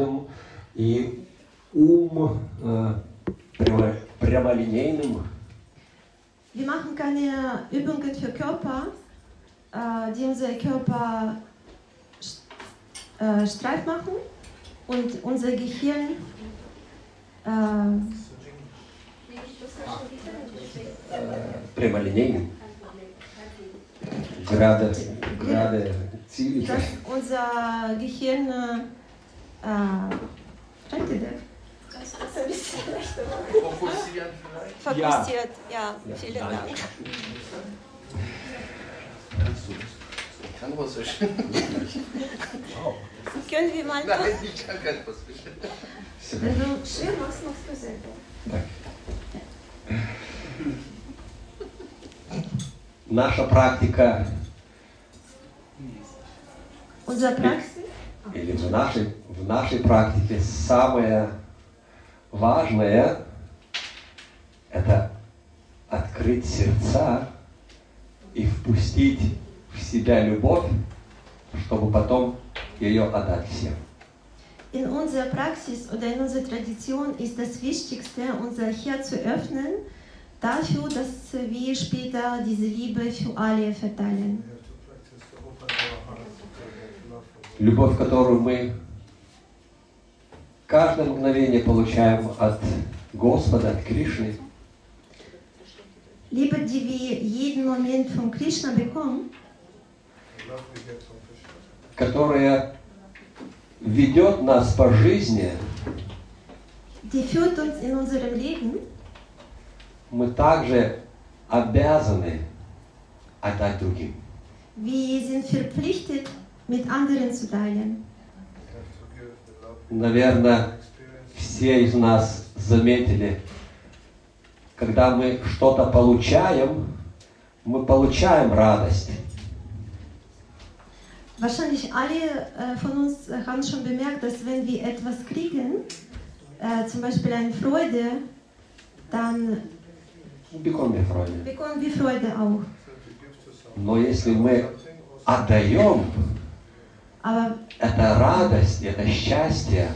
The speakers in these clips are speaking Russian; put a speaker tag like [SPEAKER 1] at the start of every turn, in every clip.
[SPEAKER 1] твердым и ум э, прямо, прямолинейным.
[SPEAKER 2] Wir machen keine Übungen für Körper, äh, die unser Körper äh, steif machen und unser Gehirn äh,
[SPEAKER 1] э, прямолинейным. Gerade, gerade zielig.
[SPEAKER 2] dass unser Gehirn äh, schreibt ihr das?
[SPEAKER 3] Fokussieren vielleicht.
[SPEAKER 2] fokussiert. Ja,
[SPEAKER 1] Ja,
[SPEAKER 2] vielen
[SPEAKER 1] danke.
[SPEAKER 2] Dank.
[SPEAKER 3] Kannst du das? Ich kann Russisch.
[SPEAKER 2] Können wir mal
[SPEAKER 3] Nein, ich kann kein Russisch.
[SPEAKER 2] Wenn du schwer machst, du selber.
[SPEAKER 1] Наша практика,
[SPEAKER 2] Unser Praxis,
[SPEAKER 1] или в нашей, в нашей практике самое важное – это открыть сердца и впустить в себя любовь, чтобы потом ее отдать всем.
[SPEAKER 2] in unserer Praxis oder in unserer Tradition ist das Wichtigste, unser Herz zu öffnen, dafür, dass wir später diese Liebe für alle verteilen.
[SPEAKER 1] Любовь, которую мы каждое мгновение получаем от Господа, от Кришны,
[SPEAKER 2] Liebe, die wir jeden Moment von Krishna bekommen,
[SPEAKER 1] которая ведет нас по жизни,
[SPEAKER 2] die führt uns in unserem Leben,
[SPEAKER 1] мы также обязаны отдать другим.
[SPEAKER 2] wir sind verpflichtet, mit anderen zu teilen.
[SPEAKER 1] Наверное, все из нас заметили, когда мы что-то получаем, мы получаем радость.
[SPEAKER 2] Wahrscheinlich alle äh, von uns äh, haben schon bemerkt, dass wenn wir etwas kriegen, äh, zum Beispiel eine Freude, dann
[SPEAKER 1] Бекон мне Фройде.
[SPEAKER 2] bekommen wir Freude auch.
[SPEAKER 1] Но если мы отдаем,
[SPEAKER 2] Aber
[SPEAKER 1] эта радость, это счастье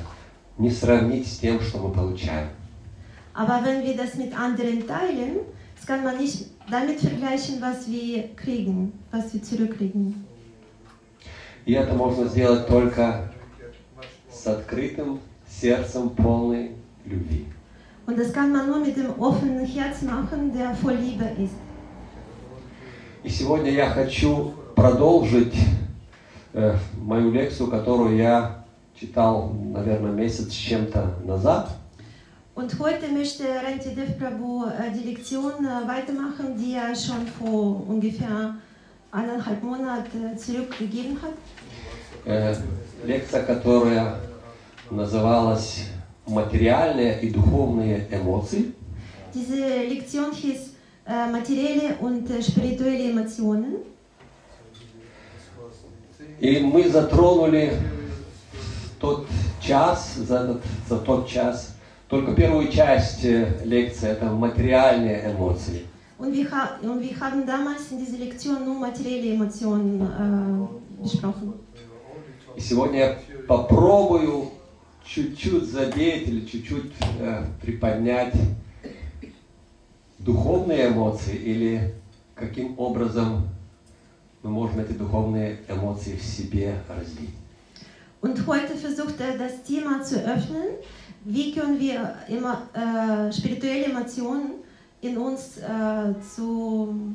[SPEAKER 1] не сравнить с тем, что мы получаем.
[SPEAKER 2] Aber wenn wir das mit anderen teilen, das kann man nicht damit vergleichen, was wir kriegen, was wir zurückkriegen.
[SPEAKER 1] И это можно сделать только с открытым сердцем полной любви.
[SPEAKER 2] Und das kann man nur mit dem offenen Herz machen, der voll Liebe ist.
[SPEAKER 1] И сегодня я хочу продолжить э, мою лекцию, которую я читал, наверное, месяц с чем-то назад.
[SPEAKER 2] Und heute möchte Rantidev Prabhu äh, die Lektion äh, weitermachen, die er schon vor ungefähr eineinhalb Monaten zurückgegeben hat.
[SPEAKER 1] Э, лекция, которая называлась «Материальные и духовные эмоции».
[SPEAKER 2] Diese Lektion hieß äh, materielle und äh, spirituelle Emotionen.
[SPEAKER 1] И мы затронули тот час, за, этот, за тот час, только первую часть э, лекции, это материальные эмоции.
[SPEAKER 2] Und wir, und wir haben damals in dieser Lektion nur materielle Emotionen äh, besprochen.
[SPEAKER 1] И сегодня я попробую чуть-чуть задеть или чуть-чуть э, приподнять духовные эмоции или каким образом мы можем эти духовные эмоции в себе развить.
[SPEAKER 2] Und heute versucht er das Thema zu öffnen. Wie können wir immer, äh, spirituelle Emotionen in uns äh, zu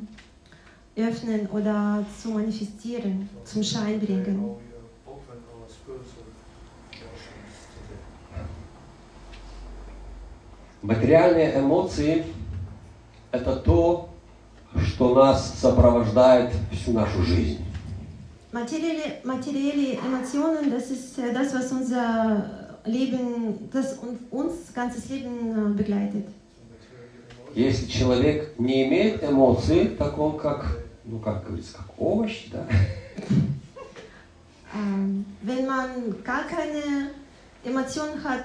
[SPEAKER 2] öffnen oder zu manifestieren, zum Schein bringen?
[SPEAKER 1] Материальные эмоции – это то, что нас сопровождает всю нашу жизнь.
[SPEAKER 2] Materielle, materielle Emotionen, das ist äh, das, was unser Leben, das un- uns ganzes Leben äh, begleitet.
[SPEAKER 1] Если человек не имеет эмоций, так он как, ну как говорится, как овощ, да?
[SPEAKER 2] Ähm, wenn man gar keine Emotionen hat,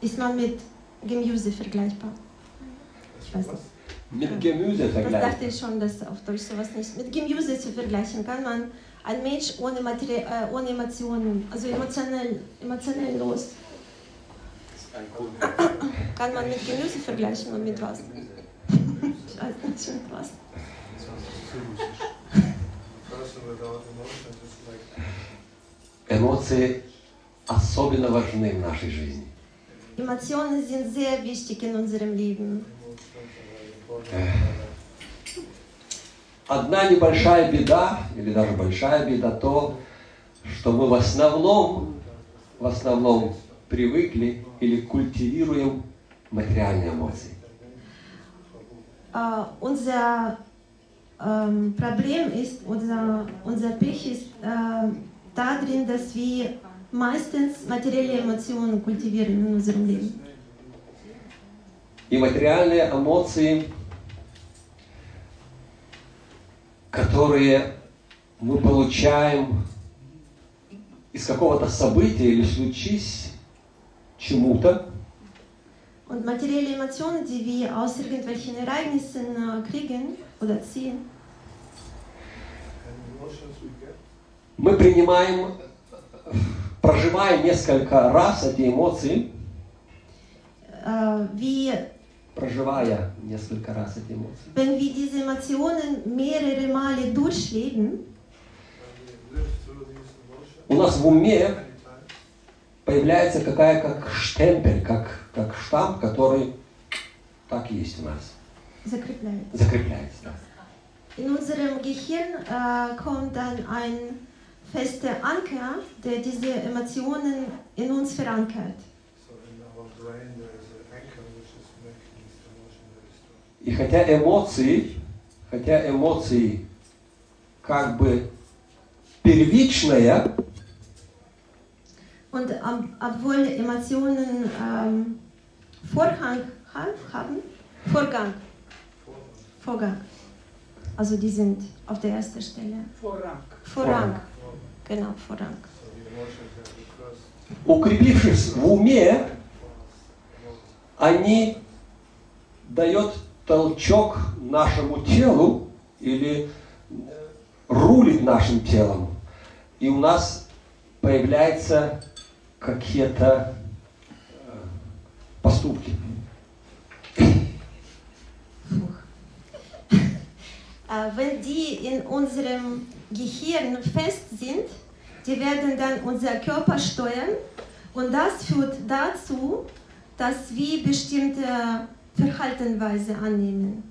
[SPEAKER 2] ist man mit Gemüse vergleichbar. Ich weiß nicht.
[SPEAKER 1] Mit Gemüse
[SPEAKER 2] Das dachte
[SPEAKER 1] vergleichen.
[SPEAKER 2] ich schon, dass auf Deutsch sowas nicht. Mit Gemüse zu vergleichen kann man ein Mensch ohne, Materie, äh, ohne Emotionen, also emotionell, emotionell los,
[SPEAKER 3] Ein Kuchen.
[SPEAKER 2] Kann man mit Gemüse vergleichen und mit was? Ich weiß nicht mit was.
[SPEAKER 4] person without emotions is like
[SPEAKER 1] Эмоции особенно важны в нашей жизни.
[SPEAKER 2] Emotionen sind sehr wichtig in unserem Leben.
[SPEAKER 1] Одна небольшая беда, или даже большая беда, то, что мы в основном, в основном привыкли или культивируем материальные эмоции.
[SPEAKER 2] Äh, unser ähm, Problem ist, unser, unser Pech ist äh, darin, dass wir meistens materielle Emotionen kultivieren in unserem Leben.
[SPEAKER 1] И материальные эмоции, которые мы получаем из какого-то события или случись чему-то,
[SPEAKER 2] Und materielle Emotionen, die wir aus irgendwelchen Ereignissen äh, kriegen oder ziehen,
[SPEAKER 1] мы принимаем, проживая несколько раз эти эмоции,
[SPEAKER 2] äh, wir,
[SPEAKER 1] проживая несколько раз эти эмоции,
[SPEAKER 2] wenn wir diese Emotionen mehrere Male durchleben,
[SPEAKER 4] when we live through these emotions
[SPEAKER 1] у нас в уме появляется какая как штемпель, как, как штамп, который так есть у нас,
[SPEAKER 2] закрепляется.
[SPEAKER 1] закрепляется. да.
[SPEAKER 2] In unserem Gehirn äh, kommt dann ein fester Anker, der diese Emotionen in uns verankert.
[SPEAKER 1] И хотя эмоции, хотя эмоции как бы первичная,
[SPEAKER 2] Und ähm, obwohl Emotionen ähm, Vorhang ha- haben, Vorgang, Vorgang, also die sind auf der ersten Stelle.
[SPEAKER 5] Vorrang.
[SPEAKER 2] Vorrang, genau, Vorrang.
[SPEAKER 1] Укрепившись в уме, они дает толчок нашему телу или э, рулит нашим телом. И у нас появляются какие-то э, поступки.
[SPEAKER 2] Äh, wenn die in unserem Gehirn fest sind, die werden dann unser Körper steuern und das führt dazu, dass wir bestimmte Verhaltensweise annehmen.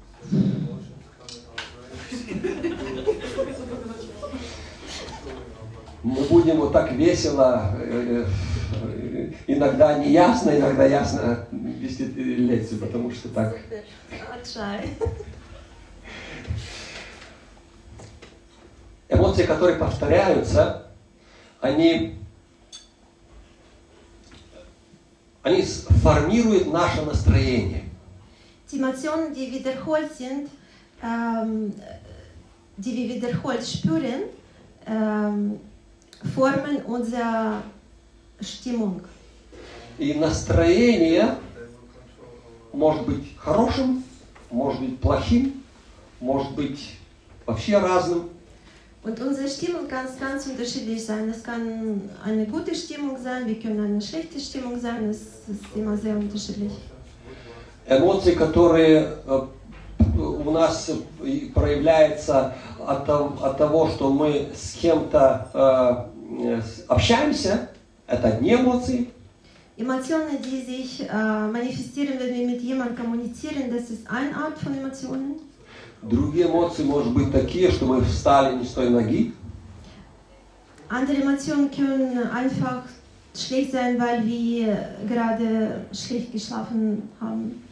[SPEAKER 1] Мы будем вот так весело, э, э, иногда неясно, иногда ясно вести лекцию, потому что так эмоции, которые повторяются, они, они формируют наше настроение.
[SPEAKER 2] Die Emotionen, die wiederholt sind, ähm, die wir wiederholt spüren, ähm, formen unsere Stimmung.
[SPEAKER 1] И настроение
[SPEAKER 4] They will control our
[SPEAKER 1] может быть хорошим, может быть плохим, может быть вообще разным.
[SPEAKER 2] Und unsere Stimmung kann ganz unterschiedlich sein. Es kann eine gute Stimmung sein, wir können eine schlechte Stimmung sein, es ist immer sehr unterschiedlich.
[SPEAKER 1] Эмоции, которые э, у нас проявляются от, того- от того, что мы с кем-то э, общаемся, это одни эмоции.
[SPEAKER 2] Emotionen, die sich äh, manifestieren, wenn wir mit jemandem kommunizieren, das ist eine Art von Emotionen.
[SPEAKER 1] Другие эмоции, может быть, такие, что мы встали не с той ноги.
[SPEAKER 2] Andere Emotionen können einfach schlecht sein, weil wir gerade schlecht geschlafen haben.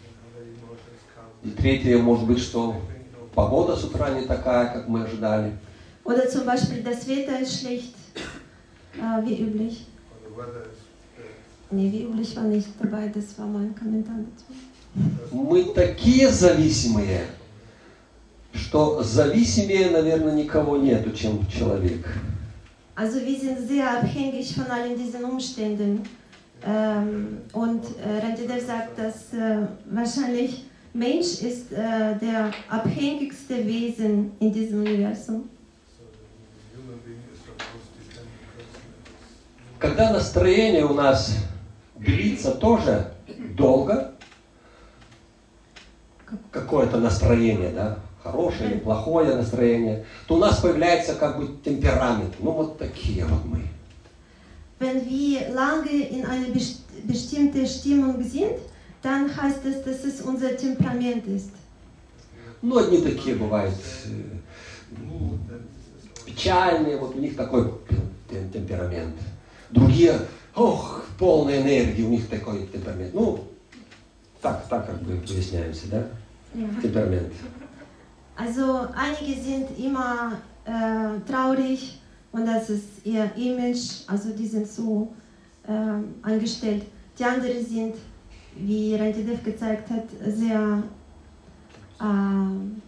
[SPEAKER 1] И третье, может быть, что погода с утра не такая, как мы ожидали.
[SPEAKER 2] Oder zum Beispiel das Wetter ist schlecht, äh, wie üblich. Nee, wie üblich war nicht dabei, das war mein Kommentar dazu.
[SPEAKER 1] Мы такие зависимые, что зависимее, наверное, никого нету, чем человек.
[SPEAKER 2] Also wir sind sehr abhängig von allen diesen Umständen. Ähm, und äh, Rendider sagt, dass äh, wahrscheinlich Mensch ist äh, der abhängigste Wesen in diesem Universum.
[SPEAKER 1] Когда настроение у нас длится тоже долго, какое-то настроение, да, хорошее или плохое настроение, то у нас появляется как бы темперамент. Ну вот такие вот мы.
[SPEAKER 2] Wenn wir lange in einer best- bestimmten Stimmung sind, dann heißt es, dass es unser Temperament ist.
[SPEAKER 1] Ну, одни такие бывают э, м, печальные, вот у них такой тем- темперамент. Другие, ох, полная энергии, у них такой темперамент. Ну, так, так как бы выясняемся, да?
[SPEAKER 2] Ja.
[SPEAKER 1] Темперамент.
[SPEAKER 2] Also einige sind immer äh, traurig und das ist ihr Image, also die sind so ähm, angestellt. Die anderen sind, wie Rantidev gezeigt hat, sehr ähm,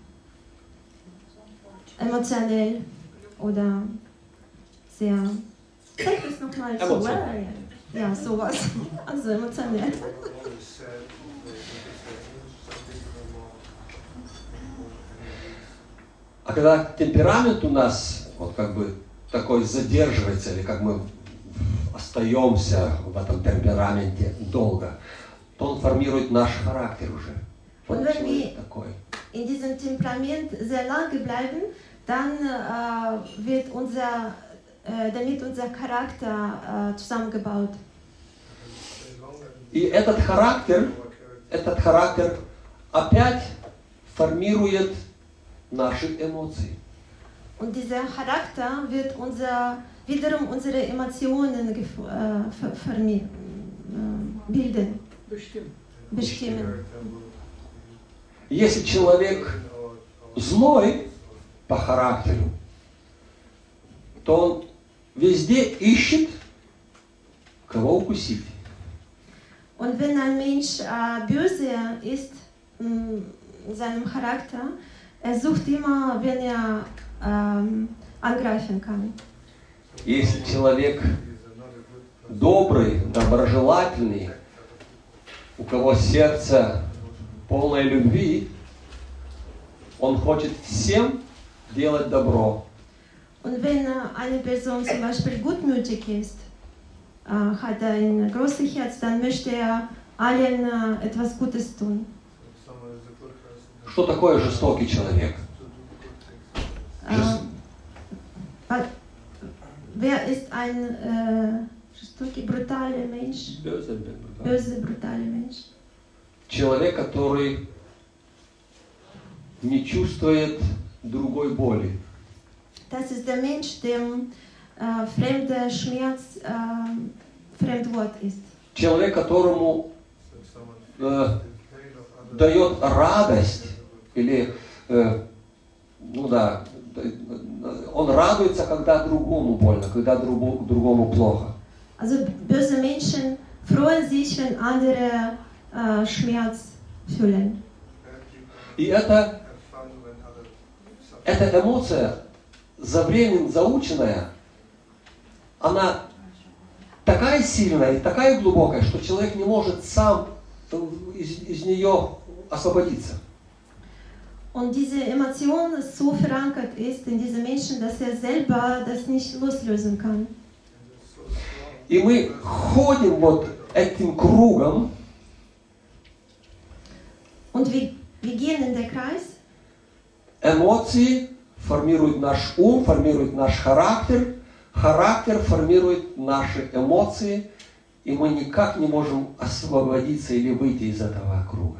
[SPEAKER 2] emotionell oder sehr. Zeig das nochmal so. Äh, Ja, sowas. Also emotionell.
[SPEAKER 1] А когда темперамент у нас вот как бы такой задерживается, или как мы остаемся в этом темпераменте долго, то он формирует наш характер уже.
[SPEAKER 2] Он
[SPEAKER 1] человек
[SPEAKER 2] верни-
[SPEAKER 1] такой.
[SPEAKER 2] in diesem Temperament sehr lange bleiben, dann äh, wird unser, äh, damit unser Charakter äh, zusammengebaut.
[SPEAKER 1] И этот характер, этот характер опять формирует наши эмоции.
[SPEAKER 2] Und dieser Charakter wird unser, wiederum unsere Emotionen äh, äh, bilden,
[SPEAKER 4] Will
[SPEAKER 1] Если человек злой по характеру, то он везде ищет, кого укусить.
[SPEAKER 2] Und wenn ein Mensch äh, böse ist mh, in seinem Charakter, er sucht immer, wenn er ähm, angreifen kann.
[SPEAKER 1] Если человек добрый, доброжелательный, у кого сердце полное любви, он хочет всем делать добро.
[SPEAKER 2] Und wenn äh, eine Person zum Beispiel gutmütig ist, äh, hat ein großes Herz, dann möchte er allen äh, etwas Gutes tun.
[SPEAKER 1] Что такое жестокий человек?
[SPEAKER 2] Äh,
[SPEAKER 1] Жест-
[SPEAKER 2] wer ist ein äh, жестокий, brutaler Mensch? Böse, brutaler Mensch.
[SPEAKER 1] Человек, который не чувствует другой боли.
[SPEAKER 2] Das ist der Mensch, dem äh, fremder Schmerz äh, Fremdwort ist.
[SPEAKER 1] Человек, которому э, дает радость или, э, ну да, д- он радуется, когда другому больно, когда другу- другому плохо.
[SPEAKER 2] Also böse Menschen freuen sich, wenn andere äh, Schmerz fühlen.
[SPEAKER 1] И это, эта эмоция, за временем заученная, она такая сильная и такая глубокая, что человек не может сам из, из нее освободиться.
[SPEAKER 2] Und diese Emotion so verankert ist in diesem Menschen, dass er selber das nicht loslösen kann.
[SPEAKER 4] And it's so strong.
[SPEAKER 1] И мы ходим вот этим кругом,
[SPEAKER 2] Und wir, wir gehen in den Kreis
[SPEAKER 1] Эмоции формируют наш ум, формируют наш характер, характер формирует наши эмоции, и мы никак не можем освободиться или выйти из этого круга.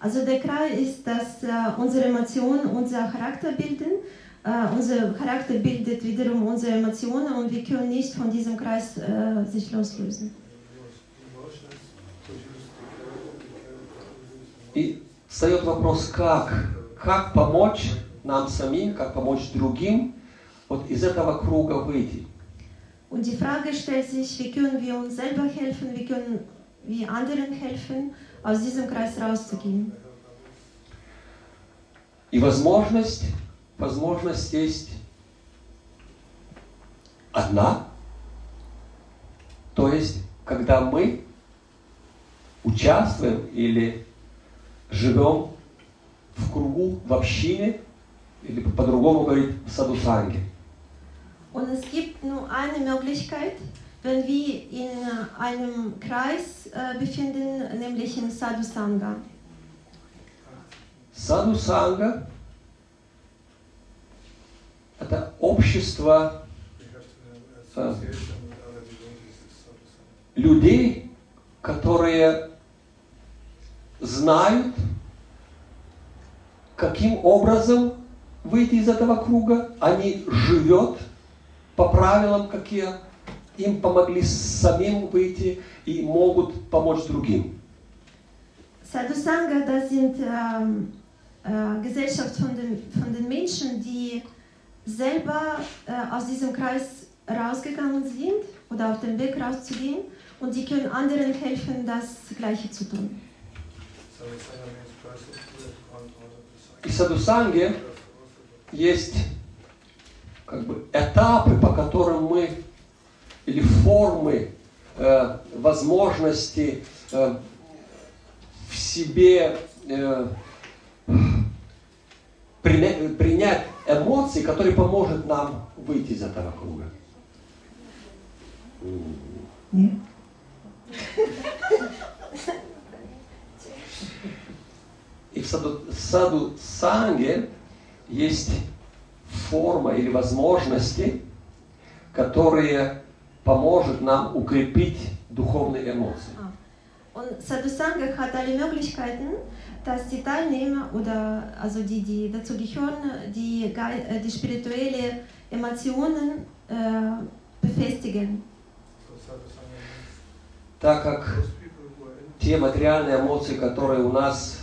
[SPEAKER 2] Also der Kreis ist, dass äh, unsere Emotionen unser Charakter bilden. Äh, unser Charakter bildet wiederum unsere Emotionen und wir können nicht von diesem Kreis äh, sich loslösen.
[SPEAKER 4] Emotions produce the character, the character produces
[SPEAKER 1] И встает вопрос, как? Как помочь нам самим, как помочь другим вот из этого круга выйти?
[SPEAKER 2] Und die Frage stellt sich, wie können wir uns selber helfen, wie können wir anderen helfen, aus diesem Kreis rauszugehen.
[SPEAKER 1] И возможность, возможность есть одна, то есть, когда мы участвуем или живем в кругу, в общине, или по-другому говорить, в саду санги.
[SPEAKER 2] Und es gibt nur eine Möglichkeit, wenn wir in einem Kreis äh, befinden, nämlich im Sadhusanga.
[SPEAKER 1] Саду-санга –
[SPEAKER 4] devotees, is sadhusanga.
[SPEAKER 1] людей, которые знают, каким образом выйти из этого круга. Они живет по правилам, какие им помогли самим выйти и могут помочь другим.
[SPEAKER 2] Sadhusanga, das sind ähm, äh, Gesellschaft von den, von den Menschen, die selber äh, aus diesem Kreis rausgegangen sind oder auf dem Weg rauszugehen und die können anderen helfen, das Gleiche zu tun.
[SPEAKER 1] И садусанге есть как бы этапы, по которым мы, или формы э, возможности э, в себе э, принять эмоции, которые поможет нам выйти из этого круга. И в саду, саду санге есть форма или возможности, которые поможет нам укрепить духовные эмоции.
[SPEAKER 2] Und Sadhusanga hat alle Möglichkeiten, dass die Teilnehmer oder also die, die dazu gehören, die, äh, die spirituelle Emotionen äh, befestigen.
[SPEAKER 1] Так как те материальные эмоции, которые у нас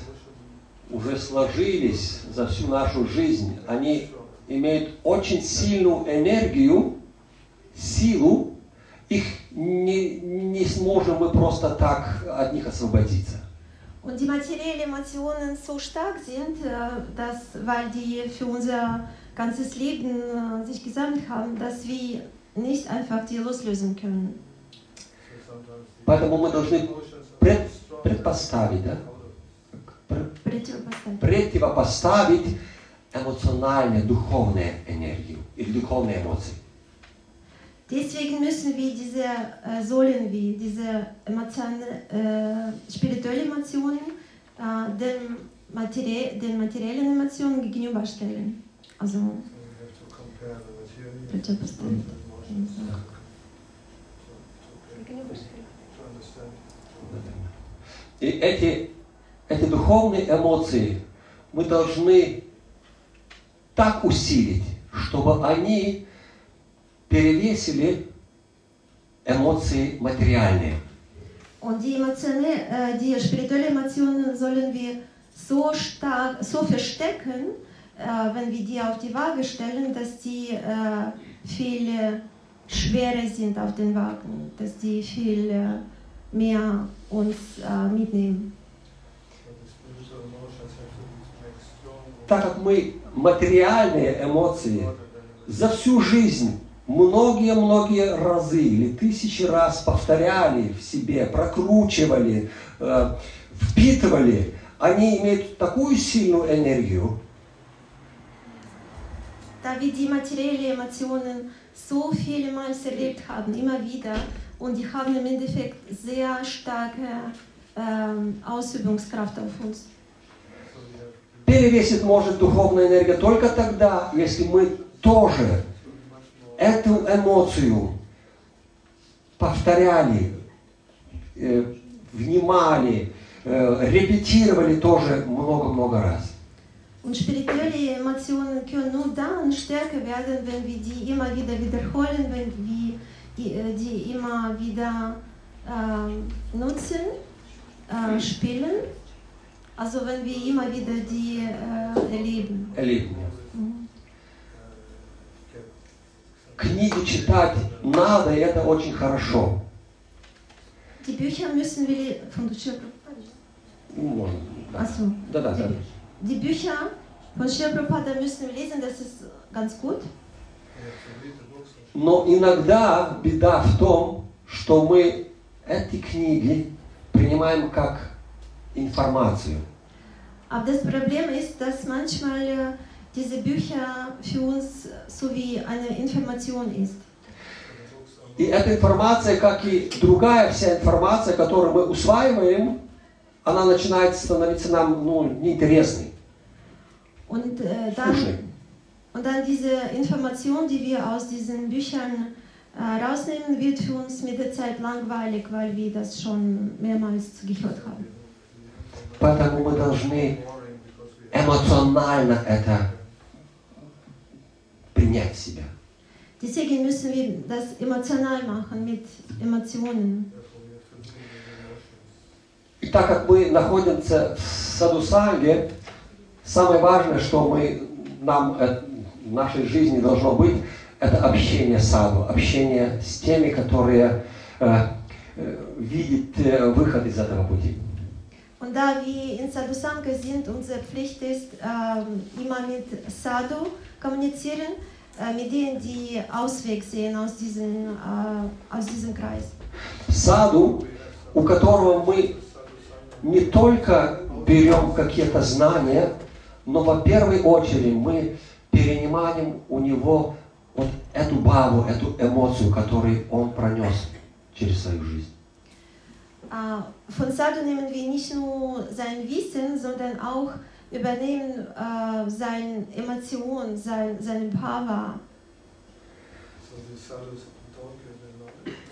[SPEAKER 1] уже сложились за всю нашу жизнь, они имеют очень сильную энергию, силу, их не, не сможем мы просто так от них освободиться.
[SPEAKER 2] Und die materiellen Emotionen so stark sind, äh, dass, weil die für unser ganzes Leben äh, sich gesammelt haben, dass wir nicht einfach die loslösen können.
[SPEAKER 1] Поэтому мы должны пред- предпоставить, да?
[SPEAKER 2] противопоставить
[SPEAKER 1] эмоциональную, духовную энергию или духовные эмоции.
[SPEAKER 2] Deswegen müssen wir diese äh, Säulen wie diese Emotionen, äh, spirituelle Emotionen äh, den, Materie, den materiellen Emotionen gegenüberstellen. Also противопоставить.
[SPEAKER 1] И эти, эти духовные эмоции мы должны так усилить, чтобы они перевесили эмоции материальные.
[SPEAKER 2] Und die Emotionen, äh, die spirituellen Emotionen sollen wir so stark, so verstecken, äh, wenn wir die auf die Waage stellen, dass die äh, viel äh, schwerer sind auf den Wagen, dass die viel äh, mehr uns äh, mitnehmen.
[SPEAKER 1] Так как мы материальные эмоции за всю жизнь многие-многие разы или тысячи раз повторяли в себе, прокручивали, э, впитывали, они имеют такую сильную энергию,
[SPEAKER 2] Da wir die materiellen Emotionen so viele Mal erlebt haben, immer wieder, und die haben im Endeffekt sehr starke ähm, Ausübungskraft auf uns.
[SPEAKER 1] перевесит может духовная энергия только тогда, если мы тоже эту эмоцию повторяли, э, внимали, э, репетировали тоже много-много раз.
[SPEAKER 2] Und spirituelle Emotionen können nur dann stärker werden, wenn wir die immer wieder wiederholen, wenn wir die, äh, immer wieder ähm, nutzen, äh, spielen. Also wenn wir immer wieder die äh, erleben.
[SPEAKER 1] Erleben.
[SPEAKER 2] Mhm.
[SPEAKER 1] Книги читать надо, и это очень хорошо.
[SPEAKER 2] Die Bücher müssen wir von.
[SPEAKER 1] Ну, можно, да. Да, да, да.
[SPEAKER 2] Die Bücher von Prabhupada müssen wir lesen, das ist ganz gut.
[SPEAKER 1] Но иногда беда в том, что мы эти книги принимаем как информацию.
[SPEAKER 2] Aber das Problem ist, dass manchmal äh, diese Bücher für uns so wie eine Information ist.
[SPEAKER 1] И эта информация, как и другая вся информация, которую мы усваиваем, она начинает становиться нам ну, неинтересной.
[SPEAKER 2] Und, äh, dann, und dann diese Information, die wir aus diesen Büchern äh, rausnehmen, wird für uns mit der Zeit langweilig, weil wir das schon mehrmals gehört haben.
[SPEAKER 1] Поэтому мы должны эмоционально это принять себя.
[SPEAKER 2] Deswegen müssen wir das emotional machen, mit Emotionen.
[SPEAKER 1] И так как мы находимся в саду Санге, самое важное, что мы, нам э, в нашей жизни должно быть, это общение саду, общение с теми, которые э, э, видят э, выход из этого пути.
[SPEAKER 2] Und da wir in Sadhusanka sind, unsere Pflicht ist, ähm, immer mit Sadhu kommunizieren, äh, mit denen, die Ausweg sehen aus diesem, äh, aus diesem Kreis.
[SPEAKER 1] Саду, у которого мы не только берем какие-то знания, но во первой очередь мы перенимаем у него вот эту баву, эту эмоцию, которую он пронес через свою жизнь.
[SPEAKER 2] Von Sadhu nehmen wir nicht nur sein Wissen, sondern auch übernehmen äh, seine Emotionen, sein, seine Bhava.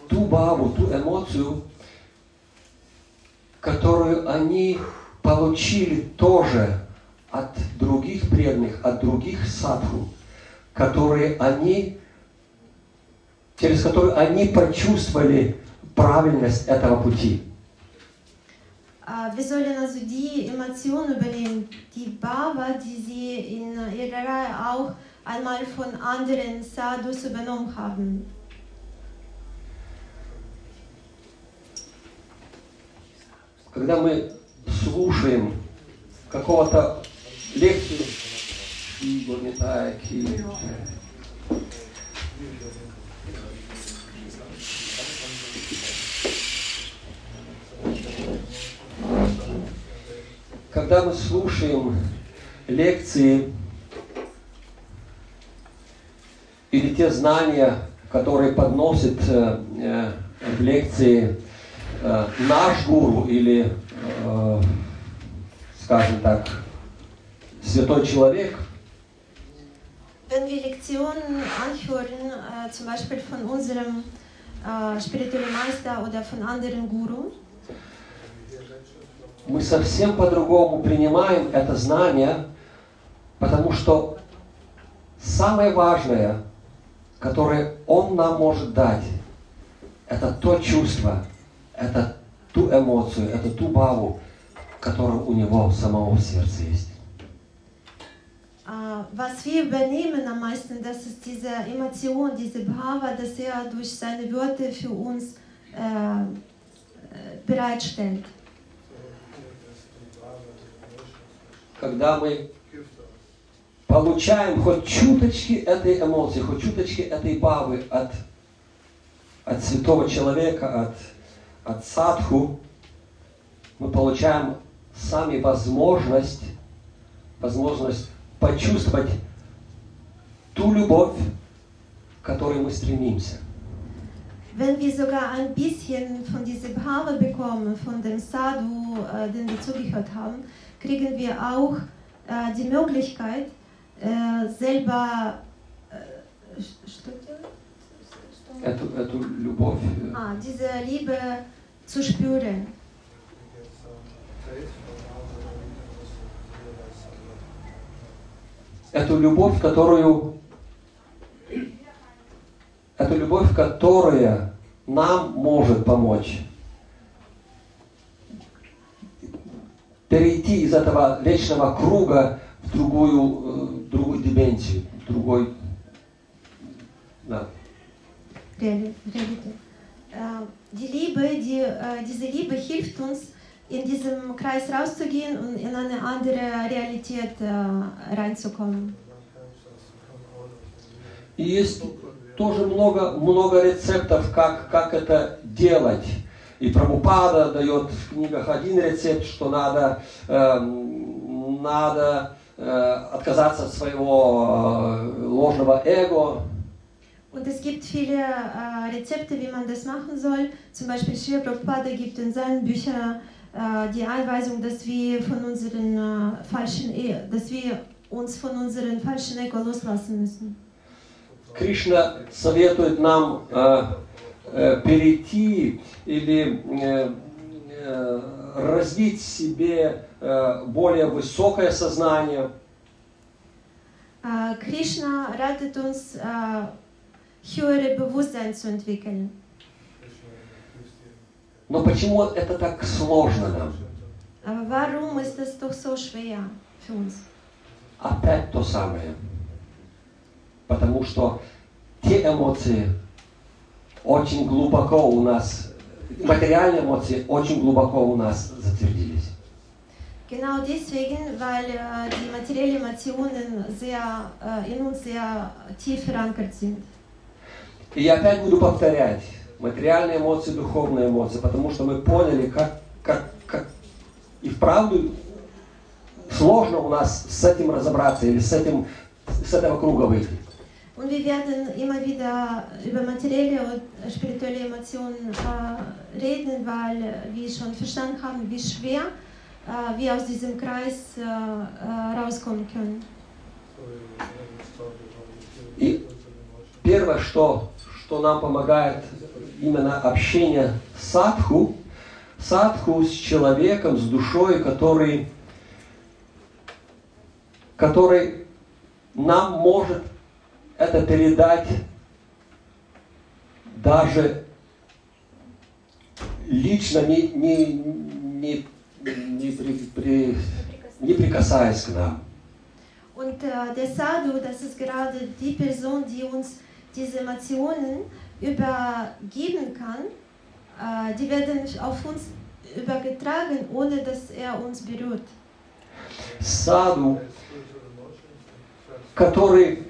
[SPEAKER 1] Ту баву, ту эмоцию, которую они получили тоже от других преданных, от других садху, которые они, через которые они почувствовали правильность этого пути.
[SPEAKER 2] Äh, wir sollen also die Emotionen übernehmen, die Bhava, die sie in ihrer Reihe auch einmal von anderen Sadhus übernommen haben.
[SPEAKER 1] Когда мы слушаем какого-то лекцию, и Гурмитай, когда мы слушаем лекции или те знания, которые подносит э, э, в лекции э, наш гуру или, э, скажем так, святой человек,
[SPEAKER 2] Wenn wir Lektionen anhören, äh, zum Beispiel von unserem äh, spirituellen Meister oder von anderen Guru,
[SPEAKER 1] мы совсем по-другому принимаем это знание, потому что самое важное, которое он нам может дать, это то чувство, это ту эмоцию, это ту баву, которая у него самого в сердце есть.
[SPEAKER 2] äh, was wir übernehmen am meisten, das ist diese Emotion, diese Bhava, dass er durch seine Wörter für uns äh, äh, bereitstellt.
[SPEAKER 4] So here there's the bhava, the emotions which
[SPEAKER 1] Когда мы получаем хоть чуточки этой эмоции, хоть чуточки этой бавы от, от святого человека, от, от садху, мы получаем сами возможность, возможность почувствовать ту любовь, к которой мы стремимся.
[SPEAKER 2] Wenn wir sogar ein bisschen von dieser Bhava bekommen, von dem Sadhu, äh, den wir zugehört haben, kriegen wir auch äh, die Möglichkeit, äh, selber. Äh, что делать? Что-
[SPEAKER 1] Эту, эту любовь. э,
[SPEAKER 2] Ah, diese Liebe zu spüren.
[SPEAKER 1] Эту любовь, которую эту любовь, которая нам может помочь перейти из этого вечного круга в другую, э, другую дименсию, в другой, да.
[SPEAKER 2] Reali- Realität. Äh, die Liebe, die, äh, diese Liebe hilft uns, in diesem Kreis rauszugehen und in eine andere Realität äh, reinzukommen.
[SPEAKER 1] И есть тоже много, много рецептов, как, как это делать. И Прабхупада дает в книгах один рецепт, что надо, эм, надо э, отказаться от своего э, ложного эго.
[SPEAKER 2] Und es gibt viele äh, Rezepte, wie man das machen soll. Zum Beispiel Sri Prabhupada gibt in seinen Büchern äh, die Anweisung, dass wir von unseren äh, falschen Ehe, dass wir uns von unseren falschen Ego loslassen müssen.
[SPEAKER 1] Кришна советует нам э, э, перейти или э, э, развить в себе э, более высокое сознание,
[SPEAKER 2] Krishna ratet uns, äh, höhere Bewusstsein zu entwickeln.
[SPEAKER 1] Но почему это так сложно нам?
[SPEAKER 2] Aber warum ist das doch so schwer für uns?
[SPEAKER 1] Опять то самое. Потому что те эмоции очень глубоко у нас, материальные эмоции очень глубоко у нас затвердились.
[SPEAKER 2] Genau deswegen, weil äh, die materiellen Emotionen sehr, äh, in uns sehr tief verankert sind.
[SPEAKER 1] И я опять буду повторять. Материальные эмоции, духовные эмоции, потому что мы поняли, как, как, как и вправду сложно у нас с этим разобраться или с, этим, с этого круга выйти.
[SPEAKER 2] Und wir werden immer wieder über materielle und spirituelle Emotionen äh, reden, weil äh, wir schon verstanden haben, wie schwer äh, wir aus diesem Kreis äh, äh, rauskommen können.
[SPEAKER 1] И. Первое, что, что нам помогает именно общение с садху, садху с человеком, с душой, который, который нам может это передать даже лично, не, не, не, не, при- при- не прикасаясь к нам.
[SPEAKER 2] Und äh, der Sadhu, das ist gerade die Person, die uns diese Emotionen übergeben kann, äh, die werden auf uns übergetragen, ohne dass er uns berührt.
[SPEAKER 4] Transfer
[SPEAKER 1] который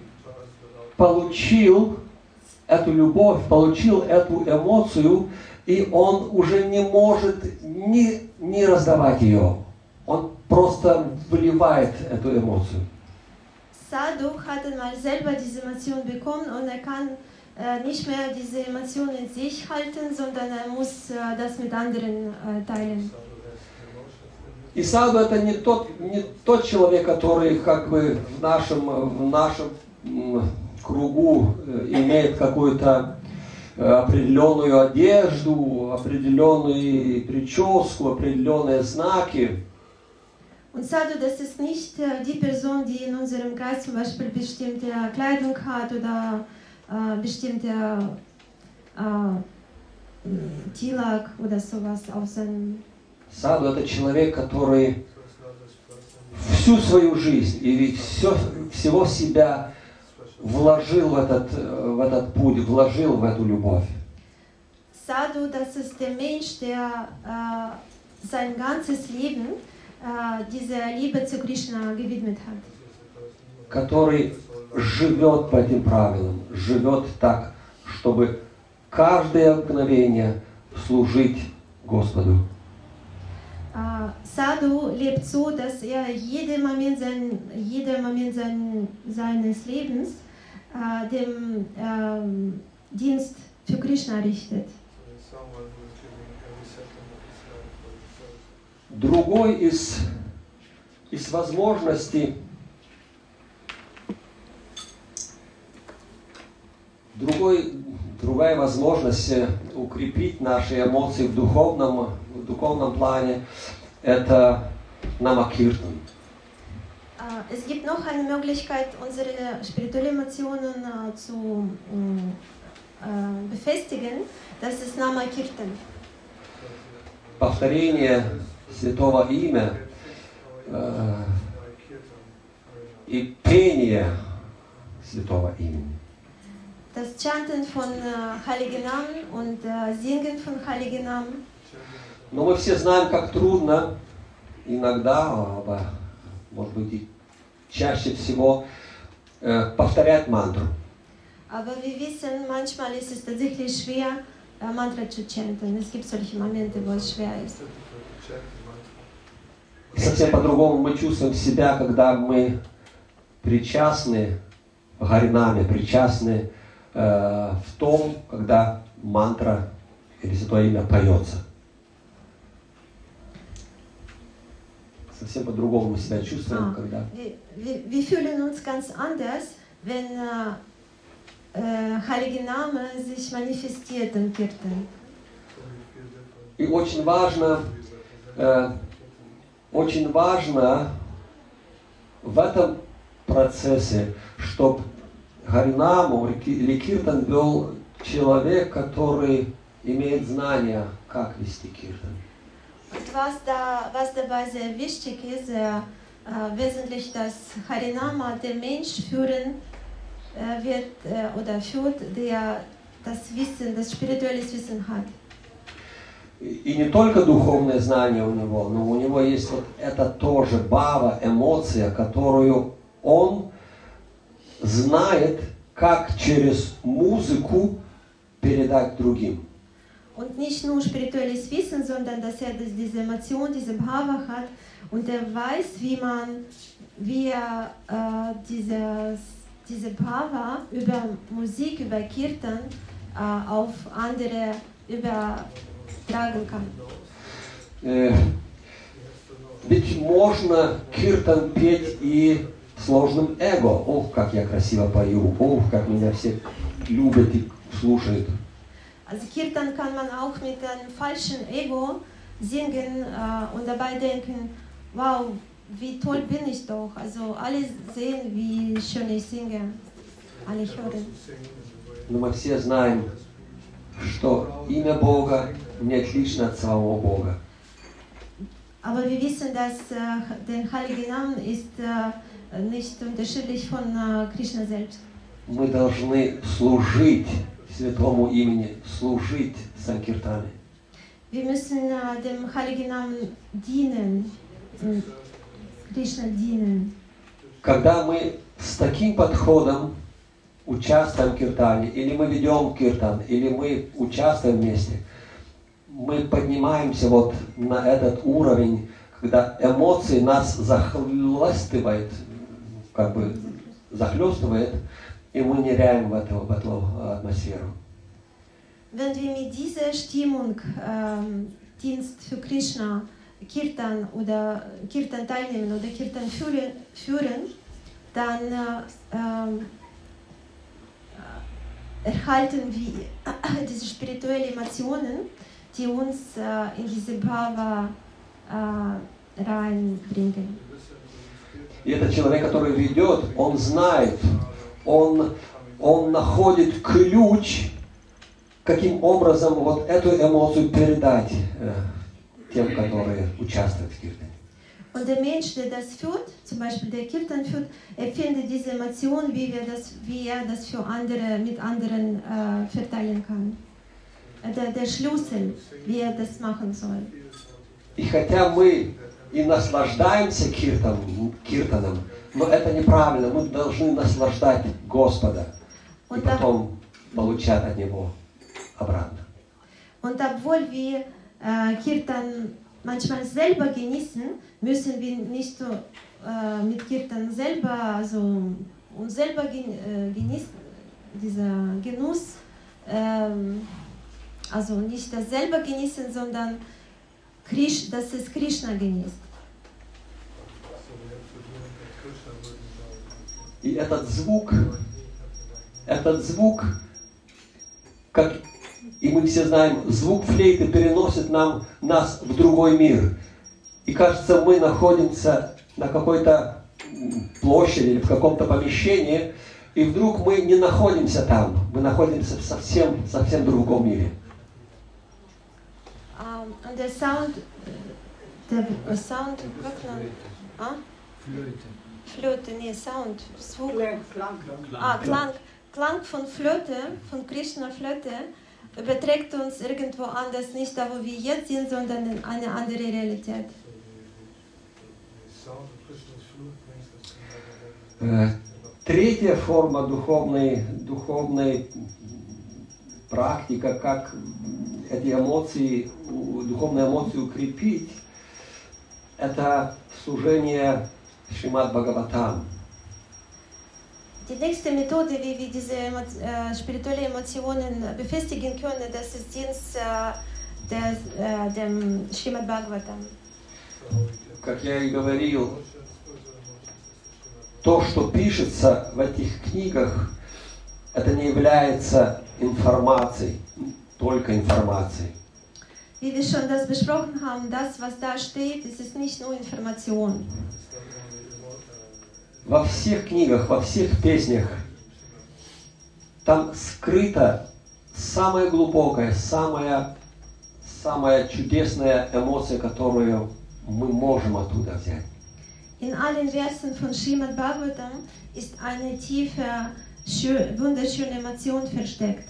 [SPEAKER 1] получил эту любовь, получил эту эмоцию, и он уже не может не, не раздавать ее. Он просто выливает эту эмоцию.
[SPEAKER 2] Sadhu hat einmal selber diese Emotion bekommen und er kann äh, nicht mehr diese Emotion in sich halten, sondern er muss äh, das mit anderen äh, teilen.
[SPEAKER 1] И саду это не тот, не тот человек, который как бы в нашем, в нашем кругу э, имеет какую-то э, определенную одежду, определенную прическу, определенные знаки.
[SPEAKER 2] Und Sadhu, das ist nicht äh, die Person, die in unserem Kreis zum Beispiel bestimmte Kleidung hat oder äh, bestimmte äh, Tilak oder sowas auf seinem.
[SPEAKER 1] Саду это человек, который всю свою жизнь или все, всего себя вложил в этот, э, в этот путь, вложил в эту любовь.
[SPEAKER 2] Sadhu, das ist der Mensch, der äh, sein ganzes Leben äh, dieser Liebe zu Krishna gewidmet hat.
[SPEAKER 1] который живет по этим правилам, живет так, чтобы каждое мгновение служить Господу.
[SPEAKER 2] Äh, Sadhu lebt so, dass er jeden Moment, sein, jeden Moment sein, seines Lebens äh, dem ähm, Dienst für Krishna richtet.
[SPEAKER 1] Другой из, из возможностей, другой, другая возможность э, укрепить наши эмоции в духовном, в духовном плане, это намакиртан.
[SPEAKER 2] Äh, es gibt noch eine Möglichkeit, unsere spirituellen Emotionen äh, zu mm, äh, befestigen. Das ist Nama Kirtan.
[SPEAKER 1] повторение святого имя э, и пение святого имени.
[SPEAKER 2] Das Chanten von äh, Heiligen Namen und äh, Singen von Heiligen Namen.
[SPEAKER 1] Но мы все знаем, как трудно иногда, а, может быть и чаще всего, э, повторять мантру.
[SPEAKER 2] Aber wir wissen, manchmal ist es tatsächlich schwer, äh, Mantra zu chanten. Es gibt solche Momente, wo es schwer ist.
[SPEAKER 1] совсем по-другому мы чувствуем себя, когда мы причастны Гаринаме, причастны э, в том, когда мантра или святое имя поется. Совсем по-другому мы себя чувствуем,
[SPEAKER 2] А.
[SPEAKER 1] когда
[SPEAKER 2] Wir, wir fühlen uns ganz anders, wenn äh, äh, Heilige Name sich manifestiert im Kirtan.
[SPEAKER 1] И очень важно, э, очень важно в этом процессе, чтобы Харинаму или Киртан вел человек, который имеет знания, как вести Киртан.
[SPEAKER 2] Was, da, was dabei sehr wichtig ist, äh, wesentlich, dass Harinama der Mensch führen äh, wird äh, oder führt, der das Wissen, das spirituelle Wissen hat.
[SPEAKER 1] И не только духовное знание у него, но у него есть вот это тоже бава, эмоция, которую он знает, как через музыку передать другим.
[SPEAKER 2] Und nicht nur spirituelles Wissen, sondern dass er diese Emotion, diese Bhava hat und er weiß, wie man, wie er äh, dieses, diese Bhava über Musik, über Kirtan äh, auf andere übertragen kann.
[SPEAKER 1] Э, Ведь можно киртан петь и сложным эго. Ох, как я красиво пою, ох, как меня все любят и слушают.
[SPEAKER 2] Also Kirtan kann man auch mit einem falschen Ego singen äh, und dabei denken, wow, wie toll bin ich doch. Also alle sehen, wie schön ich singe. Alle hören.
[SPEAKER 1] Но мы все знаем, что имя Бога не отлично от самого Бога.
[SPEAKER 2] Aber wir wissen, dass äh, der heilige Name ist äh, nicht unterschiedlich von äh, Krishna selbst.
[SPEAKER 1] Мы должны служить святому имени, служить Санкиртане.
[SPEAKER 2] Wir müssen äh, dem heiligen Namen dienen, Krishna dienen.
[SPEAKER 1] Когда мы с таким подходом участвуем в киртане, или мы ведем киртан, или мы участвуем вместе, мы поднимаемся вот на этот уровень, когда эмоции нас захлестывает, как бы захлестывает, и мы ныряем в эту, в эту атмосферу.
[SPEAKER 2] Wenn wir mit dieser Stimmung ähm, Dienst für Krishna, Kirtan oder Kirtan teilnehmen oder Kirtan führen, führen dann äh, ähm, äh, erhalten wir diese spirituellen Emotionen, die uns äh, in diese Bhava äh, reinbringen.
[SPEAKER 1] И этот человек, который ведет, он знает, он, он находит ключ, каким образом вот эту эмоцию передать э, тем, которые участвуют в киртане.
[SPEAKER 2] Und der Mensch, der das führt, zum Beispiel der Kirtan führt, er findet diese Emotion, wie, wir das, wie er das für andere, mit anderen äh, verteilen kann. Äh, Der, der Schlüssel, wie er das machen soll.
[SPEAKER 1] И хотя мы и наслаждаемся киртаном, киртаном, но это неправильно. Мы должны наслаждать Господа и
[SPEAKER 2] Und, ob,
[SPEAKER 1] потом получать от Него обратно.
[SPEAKER 2] und obwohl wir äh, Kirtan manchmal selber genießen, müssen wir nicht so, äh, mit Kirtan selber, also uns selber gen, äh, genießen, dieser Genuss, ähm, also nicht das selber genießen, sondern Krish, dass es Krishna genießt.
[SPEAKER 1] И этот звук, этот звук, как и мы все знаем, звук флейты переносит нам, нас в другой мир. И кажется, мы находимся на какой-то площади или в каком-то помещении, и вдруг мы не находимся там, мы находимся в совсем, совсем другом мире.
[SPEAKER 2] Sound, Sound, как man, ah? Flöte, nee, Sound, Звук. Ah, Klang. Klang von Flöte, von Krishna Flöte, überträgt uns irgendwo anders, nicht da, wo wir jetzt sind, sondern in eine andere Realität.
[SPEAKER 1] Э, Третья форма духовной, духовной практика, как эти эмоции, духовные эмоции укрепить, это служение Шримад Бхагаватам.
[SPEAKER 2] Die nächste Methode, wie wir diese Emo äh, spirituelle Emotionen befestigen können, das ist Dienst äh, des, äh, dem Srimad Bhagavatam.
[SPEAKER 1] Как я и говорил, то, что пишется в этих книгах, это не является информацией, только информацией.
[SPEAKER 2] Wie wir schon das besprochen haben, das, was da steht, das ist nicht nur Information.
[SPEAKER 1] Во всех книгах, во всех песнях там скрыта самая глубокая, самая, самая чудесная эмоция, которую мы можем оттуда взять.
[SPEAKER 2] In allen Versen von Srimad Bhagavatam ist eine tiefe, schö- wunderschöne Emotion versteckt.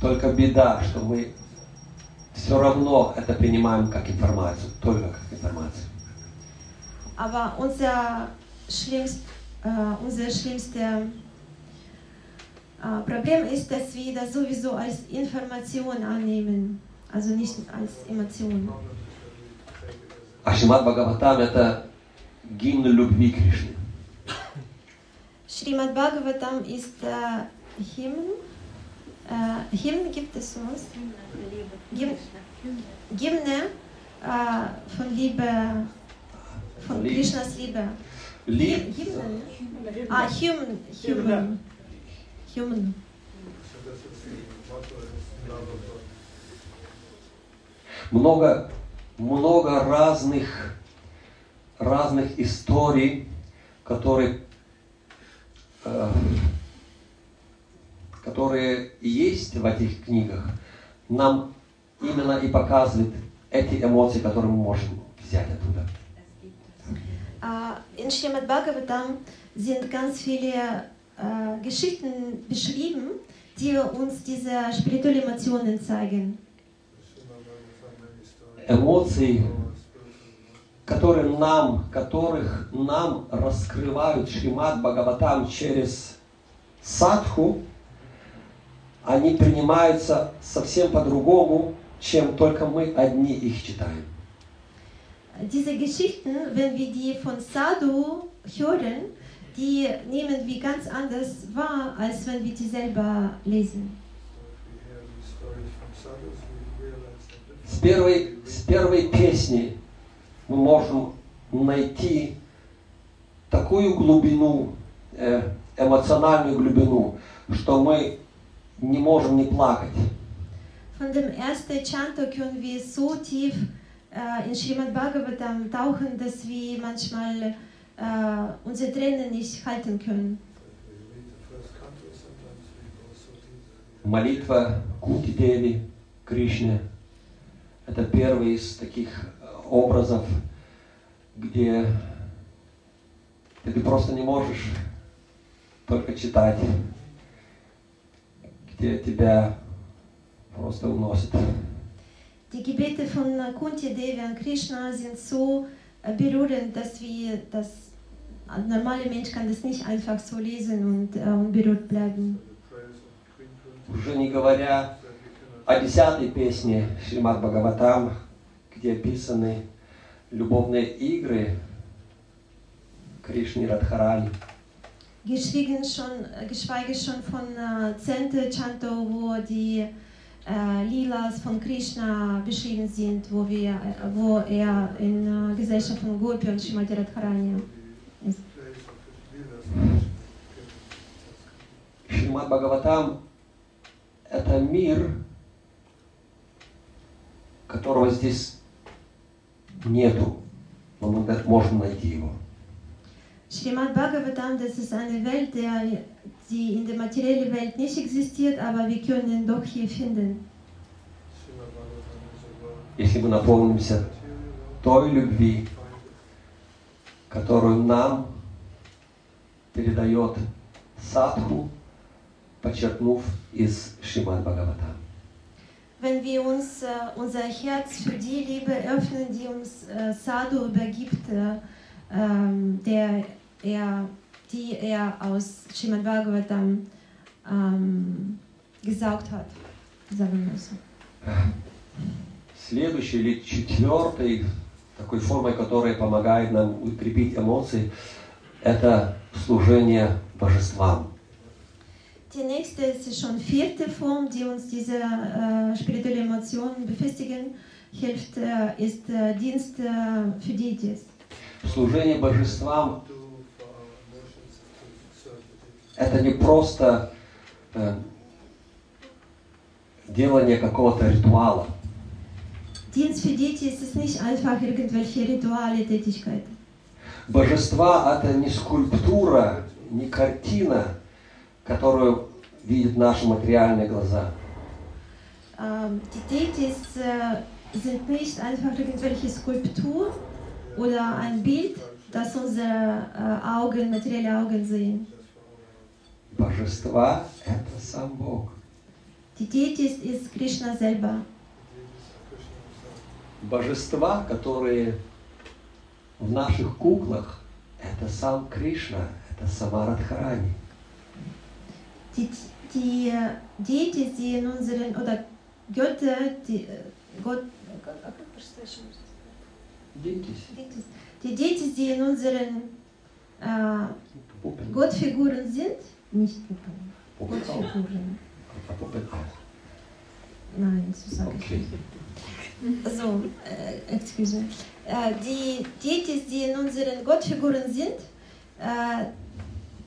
[SPEAKER 1] Только беда, что мы все равно это принимаем как информацию, только как информацию.
[SPEAKER 2] Aber unser, schlimmst, äh, unser schlimmste äh, Problem ist, dass wir das sowieso als Information annehmen, also nicht als Emotion.
[SPEAKER 1] А Шримад Бхагаватам это гимн любви к Кришне.
[SPEAKER 2] Srimad Bhagavatam ist der Hymn. Äh, Hymn gibt es sowas? Gym, Gymne äh, von Liebe, Krishnas Liebe.
[SPEAKER 1] Ли-?
[SPEAKER 2] Ah, Hymn, Hymn. Hymn.
[SPEAKER 1] много, много разных, разных историй, которые, э, которые есть в этих книгах, нам именно и показывает эти эмоции, которые мы можем взять оттуда.
[SPEAKER 2] Äh, in Srimad Bhagavatam sind ganz viele äh, Geschichten beschrieben, die uns diese spirituellen Emotionen zeigen.
[SPEAKER 1] Эмоции, которые нам, которых нам раскрывают Шримад Бхагаватам через садху, они принимаются совсем по-другому, чем только мы одни их читаем.
[SPEAKER 2] Diese Geschichten, wenn wir die von Sadhu hören, die nehmen wir ganz anders wahr, als wenn wir die selber lesen.
[SPEAKER 1] С первой, с первой песни мы можем найти такую глубину, э, эмоциональную глубину, что мы не можем не плакать.
[SPEAKER 2] Von dem ersten Chanto können wir so tief äh, in Srimad Bhagavatam tauchen, dass wir manchmal äh, unsere Tränen nicht halten können.
[SPEAKER 1] Молитва Кути Деви, Кришне – это первый из таких э, образов, где ты просто не можешь только читать, где тебя просто уносит.
[SPEAKER 2] Die Gebete von äh, Kunti Devi an Krishna sind so äh, berührend, dass wir das ein normaler Mensch kann das nicht einfach so lesen und äh, unberührt bleiben.
[SPEAKER 1] Уже не говоря о десятой песне Шримад Бхагаватам, где описаны любовные игры Кришны и Радхарани.
[SPEAKER 2] Geschwiegen schon, äh, geschweige schon von äh, Zente Chanto, wo die äh, Lilas von Krishna beschrieben sind, wo, wir, äh, wo er in äh, Gesellschaft von Gopi und Srimati Radharani ist.
[SPEAKER 1] Шримад Бхагаватам – это мир, которого здесь нету, но мы да- можем найти его.
[SPEAKER 2] Srimad Bhagavatam, das ist eine Welt, der, die in der materiellen Welt nicht existiert, aber wir können ihn doch hier finden.
[SPEAKER 1] Если мы наполнимся той любви, которую нам передает Садху, подчеркнув из Шримад Бхагаватам.
[SPEAKER 2] Wenn wir uns äh, unser Herz für die Liebe öffnen, die uns äh, Sadhu übergibt, äh, ähm, der er, die er aus Srimad Bhagavatam ähm, gesaugt hat, sagen wir so.
[SPEAKER 1] Следующий или четвертый такой формой, которая помогает нам укрепить эмоции, это служение божествам.
[SPEAKER 2] Die nächste ist schon vierte Form, die uns diese äh, spirituelle Emotionen befestigen hilft, äh, ist äh, Dienst äh, für Deities.
[SPEAKER 1] Служение божествам это не просто э, делание какого-то ритуала.
[SPEAKER 2] Dienst für Deities ist nicht einfach irgendwelche Rituale, Tätigkeiten.
[SPEAKER 1] Божества это не скульптура, не картина, которую видят наши материальные глаза.
[SPEAKER 2] Ähm, die Deities äh, sind nicht einfach irgendwelche Skulptur oder ein Bild, das unsere äh, Augen, materielle Augen sehen.
[SPEAKER 1] Божества это сам Бог.
[SPEAKER 2] Die Deities ist Krishna selber.
[SPEAKER 1] Божества, которые в наших куклах, это сам Кришна, это сама Радхарани.
[SPEAKER 2] Die, die äh, Deities, die in unseren, oder Götter, die, äh, Gott, Deities, die Deities, die in unseren äh,
[SPEAKER 1] Пупин.
[SPEAKER 2] Gottfiguren sind, Puppen,
[SPEAKER 1] Пупин auch.
[SPEAKER 2] Gottfiguren.
[SPEAKER 1] А Пупин auch.
[SPEAKER 2] Nein, ich
[SPEAKER 1] Okay.
[SPEAKER 2] So, äh, excuse. Äh, die Deities, die in unseren Gottfiguren sind, äh,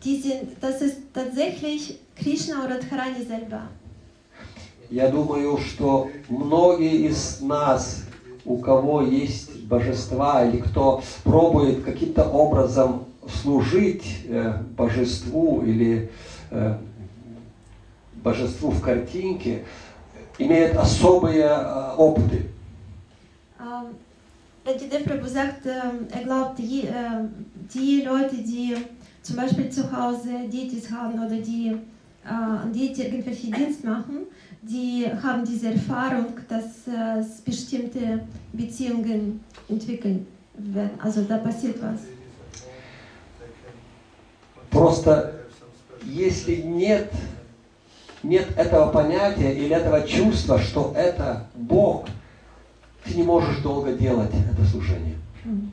[SPEAKER 2] die sind, das ist tatsächlich Krishna oder Radharani selber.
[SPEAKER 1] Я думаю, что многие из нас, у кого есть божества или кто пробует каким-то образом служить э, божеству или э, божеству в картинке, имеют особые э, опыты.
[SPEAKER 2] Ähm, Lady Deprabhu sagt, ähm, er glaubt, die, äh, die Leute, die zum Beispiel zu Hause Deities haben oder die äh, an irgendwelche Dienst machen, die haben diese Erfahrung, dass äh, es bestimmte Beziehungen entwickeln werden. Also da passiert was.
[SPEAKER 1] Просто если нет, нет этого понятия или этого чувства, что это Бог, ты не можешь долго делать это служение.
[SPEAKER 2] Mhm.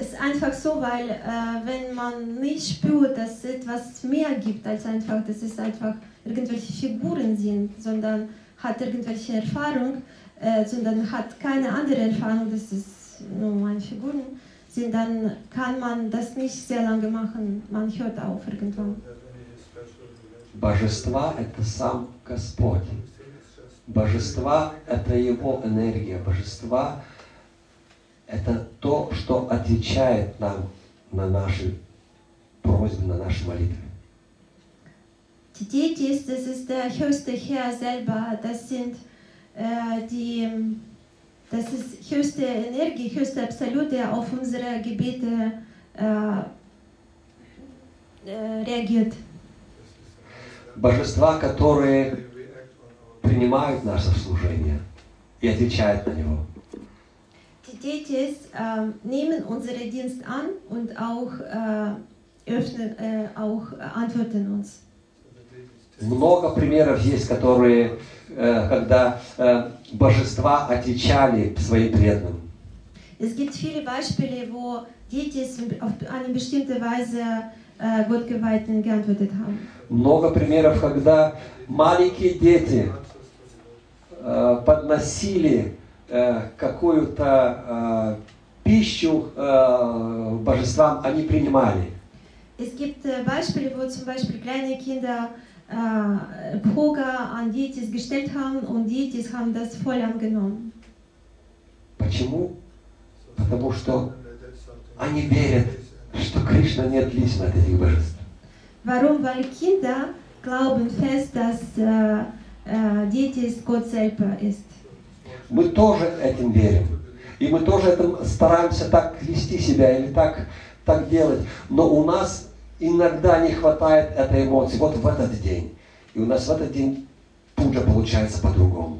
[SPEAKER 2] Es ist einfach so, weil äh, wenn man nicht spürt, dass es etwas mehr gibt als einfach, dass es einfach irgendwelche Figuren sind, sondern hat irgendwelche Erfahrung, äh, sondern hat keine andere Erfahrung, dass es nur eine Figuren sind, dann kann man das nicht sehr lange machen. Man hört auf irgendwann.
[SPEAKER 1] Божества – это сам Господь. Божества – это Его энергия. Божества – это то, что отвечает нам на наши просьбы, на наши молитвы.
[SPEAKER 2] Die Deities, das ist der höchste Herr selber, das sind äh, die, das ist höchste Energie, höchste Absolut, der auf unsere Gebete äh, äh, reagiert.
[SPEAKER 1] Божества, которые принимают наше служение и отвечают на него.
[SPEAKER 2] Die Deities äh, nehmen unseren Dienst an und auch, äh, öffnen, äh, auch äh, antworten uns.
[SPEAKER 1] Много примеров есть, которые, э, когда э, божества отвечали своим преданным.
[SPEAKER 2] Es gibt viele Beispiele, wo Deities auf eine bestimmte Weise äh, Gottgeweihten geantwortet haben.
[SPEAKER 1] Много примеров, когда маленькие дети э, подносили какую-то пищу божествам, они принимали.
[SPEAKER 2] Es gibt Beispiele, wo zum Beispiel kleine Kinder äh, Poga an Deities gestellt haben und Deities haben das voll angenommen.
[SPEAKER 1] Почему? Потому что они верят, что Кришна не отличен от этих божеств.
[SPEAKER 2] Warum? Weil Kinder glauben fest, dass äh, äh, Deities Gott selber ist.
[SPEAKER 1] Мы тоже этим верим. И мы тоже этим стараемся так вести себя или так, так делать. Но у нас иногда не хватает этой эмоции. Вот в этот день. И у нас в этот день же получается по-другому.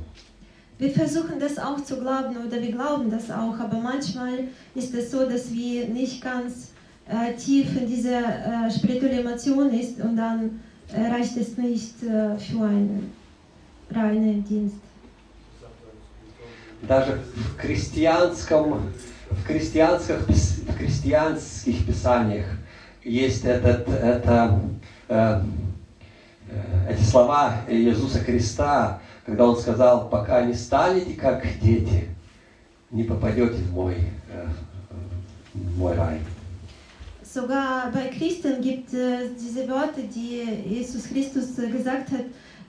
[SPEAKER 2] Wir versuchen das auch zu glauben oder wir glauben das auch, aber manchmal ist es so, dass wir nicht ganz äh, tief in dieser äh, spirituelle Emotion ist und dann äh, reicht es nicht äh, für einen reinen Dienst.
[SPEAKER 1] даже в крестьянском, в крестьянских, пис- в крестьянских писаниях есть этот, это, э, э, эти слова Иисуса Христа, когда Он сказал, пока не станете как дети, не попадете в мой, э, в мой рай.
[SPEAKER 2] Sogar bei Christen gibt es diese Worte, die Jesus Christus äh, gesagt hat,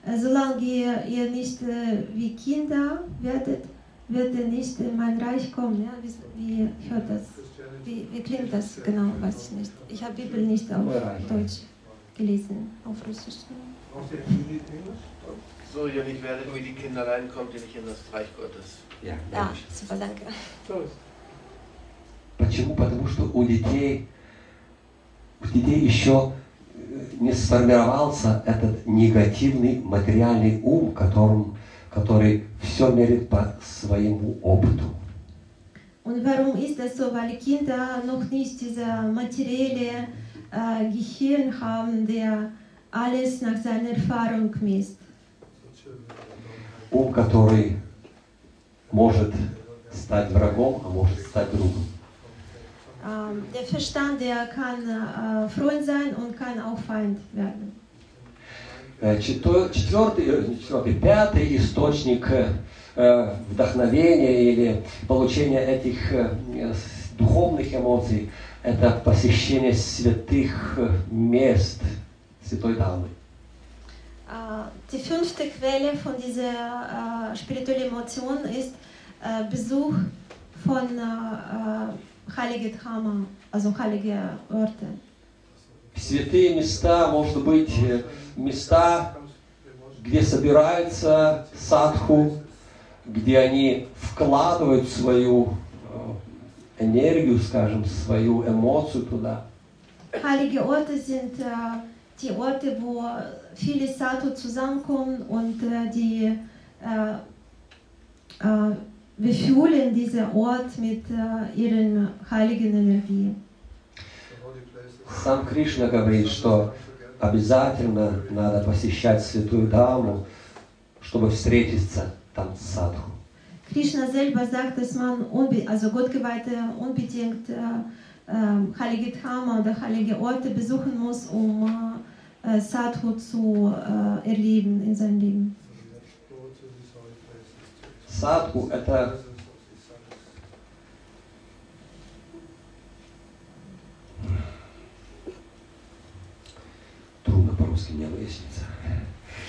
[SPEAKER 2] äh, solange ihr, ihr nicht äh, wie Kinder werdet, wird ihr nicht in mein Reich kommen. Ja? Wie, wie hört das? Wie, wie klingt das genau? Weiß ich nicht. Ich habe Bibel nicht auf Deutsch gelesen, auf Russisch.
[SPEAKER 3] So, ihr nicht werdet wie die Kinder rein, kommt ihr nicht in das Reich Gottes.
[SPEAKER 1] Я.
[SPEAKER 2] Да, super, danke.
[SPEAKER 1] Почему? Потому что у детей, у детей еще э, не сформировался этот негативный материальный ум, которым, который все мерит по своему опыту.
[SPEAKER 2] Und warum ist das so? Weil Kinder noch nicht diese materielle äh, Gehirn haben, der alles nach seiner Erfahrung misst.
[SPEAKER 1] Ум, который может стать врагом, а может стать другом.
[SPEAKER 2] Ähm, der Verstand, der kann äh, Freund sein und kann auch Feind werden.
[SPEAKER 1] Э, Четвертый, э, четвертый, пятый источник э, э, вдохновения или получения этих э, э, духовных эмоций – это посещение святых э, мест Святой Дамы.
[SPEAKER 2] Äh, die fünfte Quelle von dieser äh, spirituellen Emotion ist äh, Besuch von äh, äh, heilige Drama, also heilige Orte.
[SPEAKER 1] Святые места, может быть, э, места, где собираются садху, где они вкладывают свою э, энергию, скажем, свою эмоцию туда.
[SPEAKER 2] Heilige Orte sind äh, die Orte, wo viele Sadhu zusammenkommen und äh, die äh, äh, wir fühlen diesen Ort mit äh, ihren heiligen Energie.
[SPEAKER 4] The holy places.
[SPEAKER 1] Сам Кришна говорит, что обязательно надо посещать Святую Даму, чтобы встретиться там с садху.
[SPEAKER 2] Krishna selber sagt, dass man, unbe also Gottgeweihte unbedingt äh, ähm, heilige Dhamma oder heilige Orte besuchen muss, um äh, äh, Sadhu zu äh, erleben in seinem Leben.
[SPEAKER 4] Go to these holy places. to
[SPEAKER 1] Садху – это
[SPEAKER 4] presence of the sun.
[SPEAKER 1] трудно по-русски мне выяснится.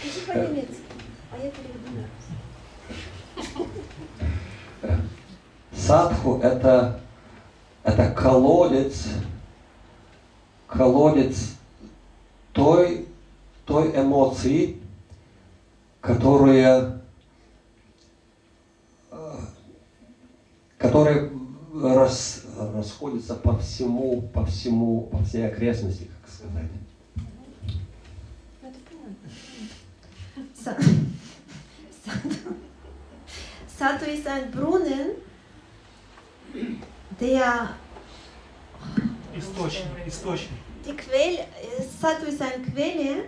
[SPEAKER 2] Пиши по-немецки, а я переведу
[SPEAKER 1] Садху – это, это колодец, колодец той, той эмоции, которая, э, которая рас, расходится по всему, по всему, по всей окрестности, как сказать.
[SPEAKER 2] Sa- Sadhu. Sadhu ist ein Brunnen, der
[SPEAKER 5] Источник, источник.
[SPEAKER 2] die Quelle, Sadhu ist eine Quelle,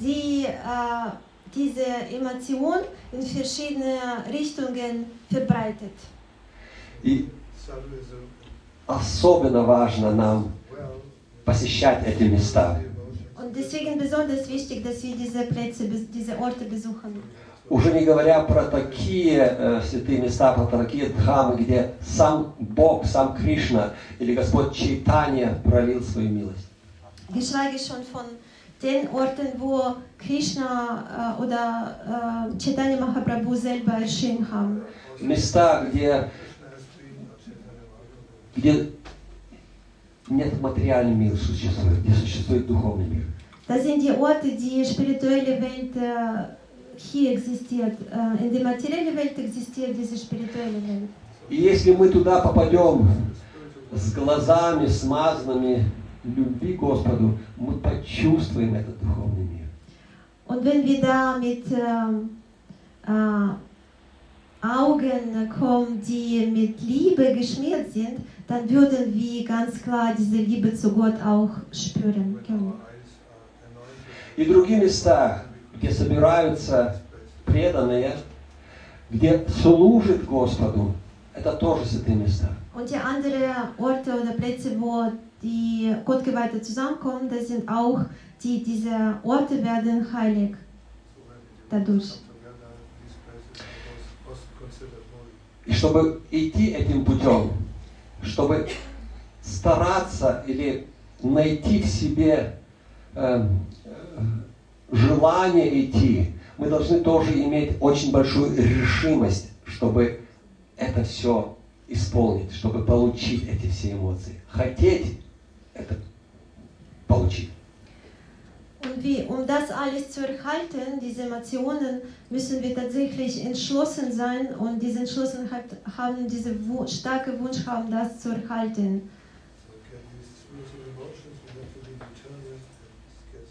[SPEAKER 2] die äh, diese Emotion in verschiedene Richtungen verbreitet.
[SPEAKER 1] И
[SPEAKER 4] Sadhu is a
[SPEAKER 1] особенно важно нам
[SPEAKER 4] well,
[SPEAKER 1] посещать эти места.
[SPEAKER 4] the emotions.
[SPEAKER 2] Und deswegen besonders wichtig, dass wir diese Plätze, bes- diese Orte besuchen.
[SPEAKER 1] Уже не говоря про такие э, святые места, про такие дхамы, где сам Бог, сам Кришна или Господь Чайтанья пролил свою милость.
[SPEAKER 2] Geschweige schon von den Orten, wo Krishna äh, oder äh, Chaitanya Mahaprabhu selber erschienen haben.
[SPEAKER 1] Места, где, где нет материальный мир существует, где существует духовный мир.
[SPEAKER 2] Das sind die Orte, die spirituelle Welt äh, hier existiert. Äh, in der materiellen Welt existiert diese spirituelle Welt.
[SPEAKER 1] И если мы туда попадем с глазами смазанными любви Господу, мы почувствуем этот духовный мир.
[SPEAKER 2] Und wenn wir da mit ähm, äh, Augen kommen, die mit Liebe geschmiert sind, dann würden wir ganz klar diese Liebe zu Gott auch spüren können.
[SPEAKER 1] И другие места, где собираются преданные, где служит Господу, это тоже святые места.
[SPEAKER 2] Und die anderen Orte oder Plätze, wo die Gottgeweihte zusammenkommen, das sind auch die, diese Orte werden heilig. Dadurch.
[SPEAKER 1] И чтобы идти этим путем, чтобы стараться или найти в себе э, э, желание идти, мы должны тоже иметь очень большую решимость, чтобы это все исполнить, чтобы получить эти все эмоции. Хотеть это получить.
[SPEAKER 2] Und wie, um das alles zu erhalten, diese Emotionen, müssen wir tatsächlich entschlossen sein und diese Entschlossenheit haben, diese starke Wunsch haben, das zu erhalten.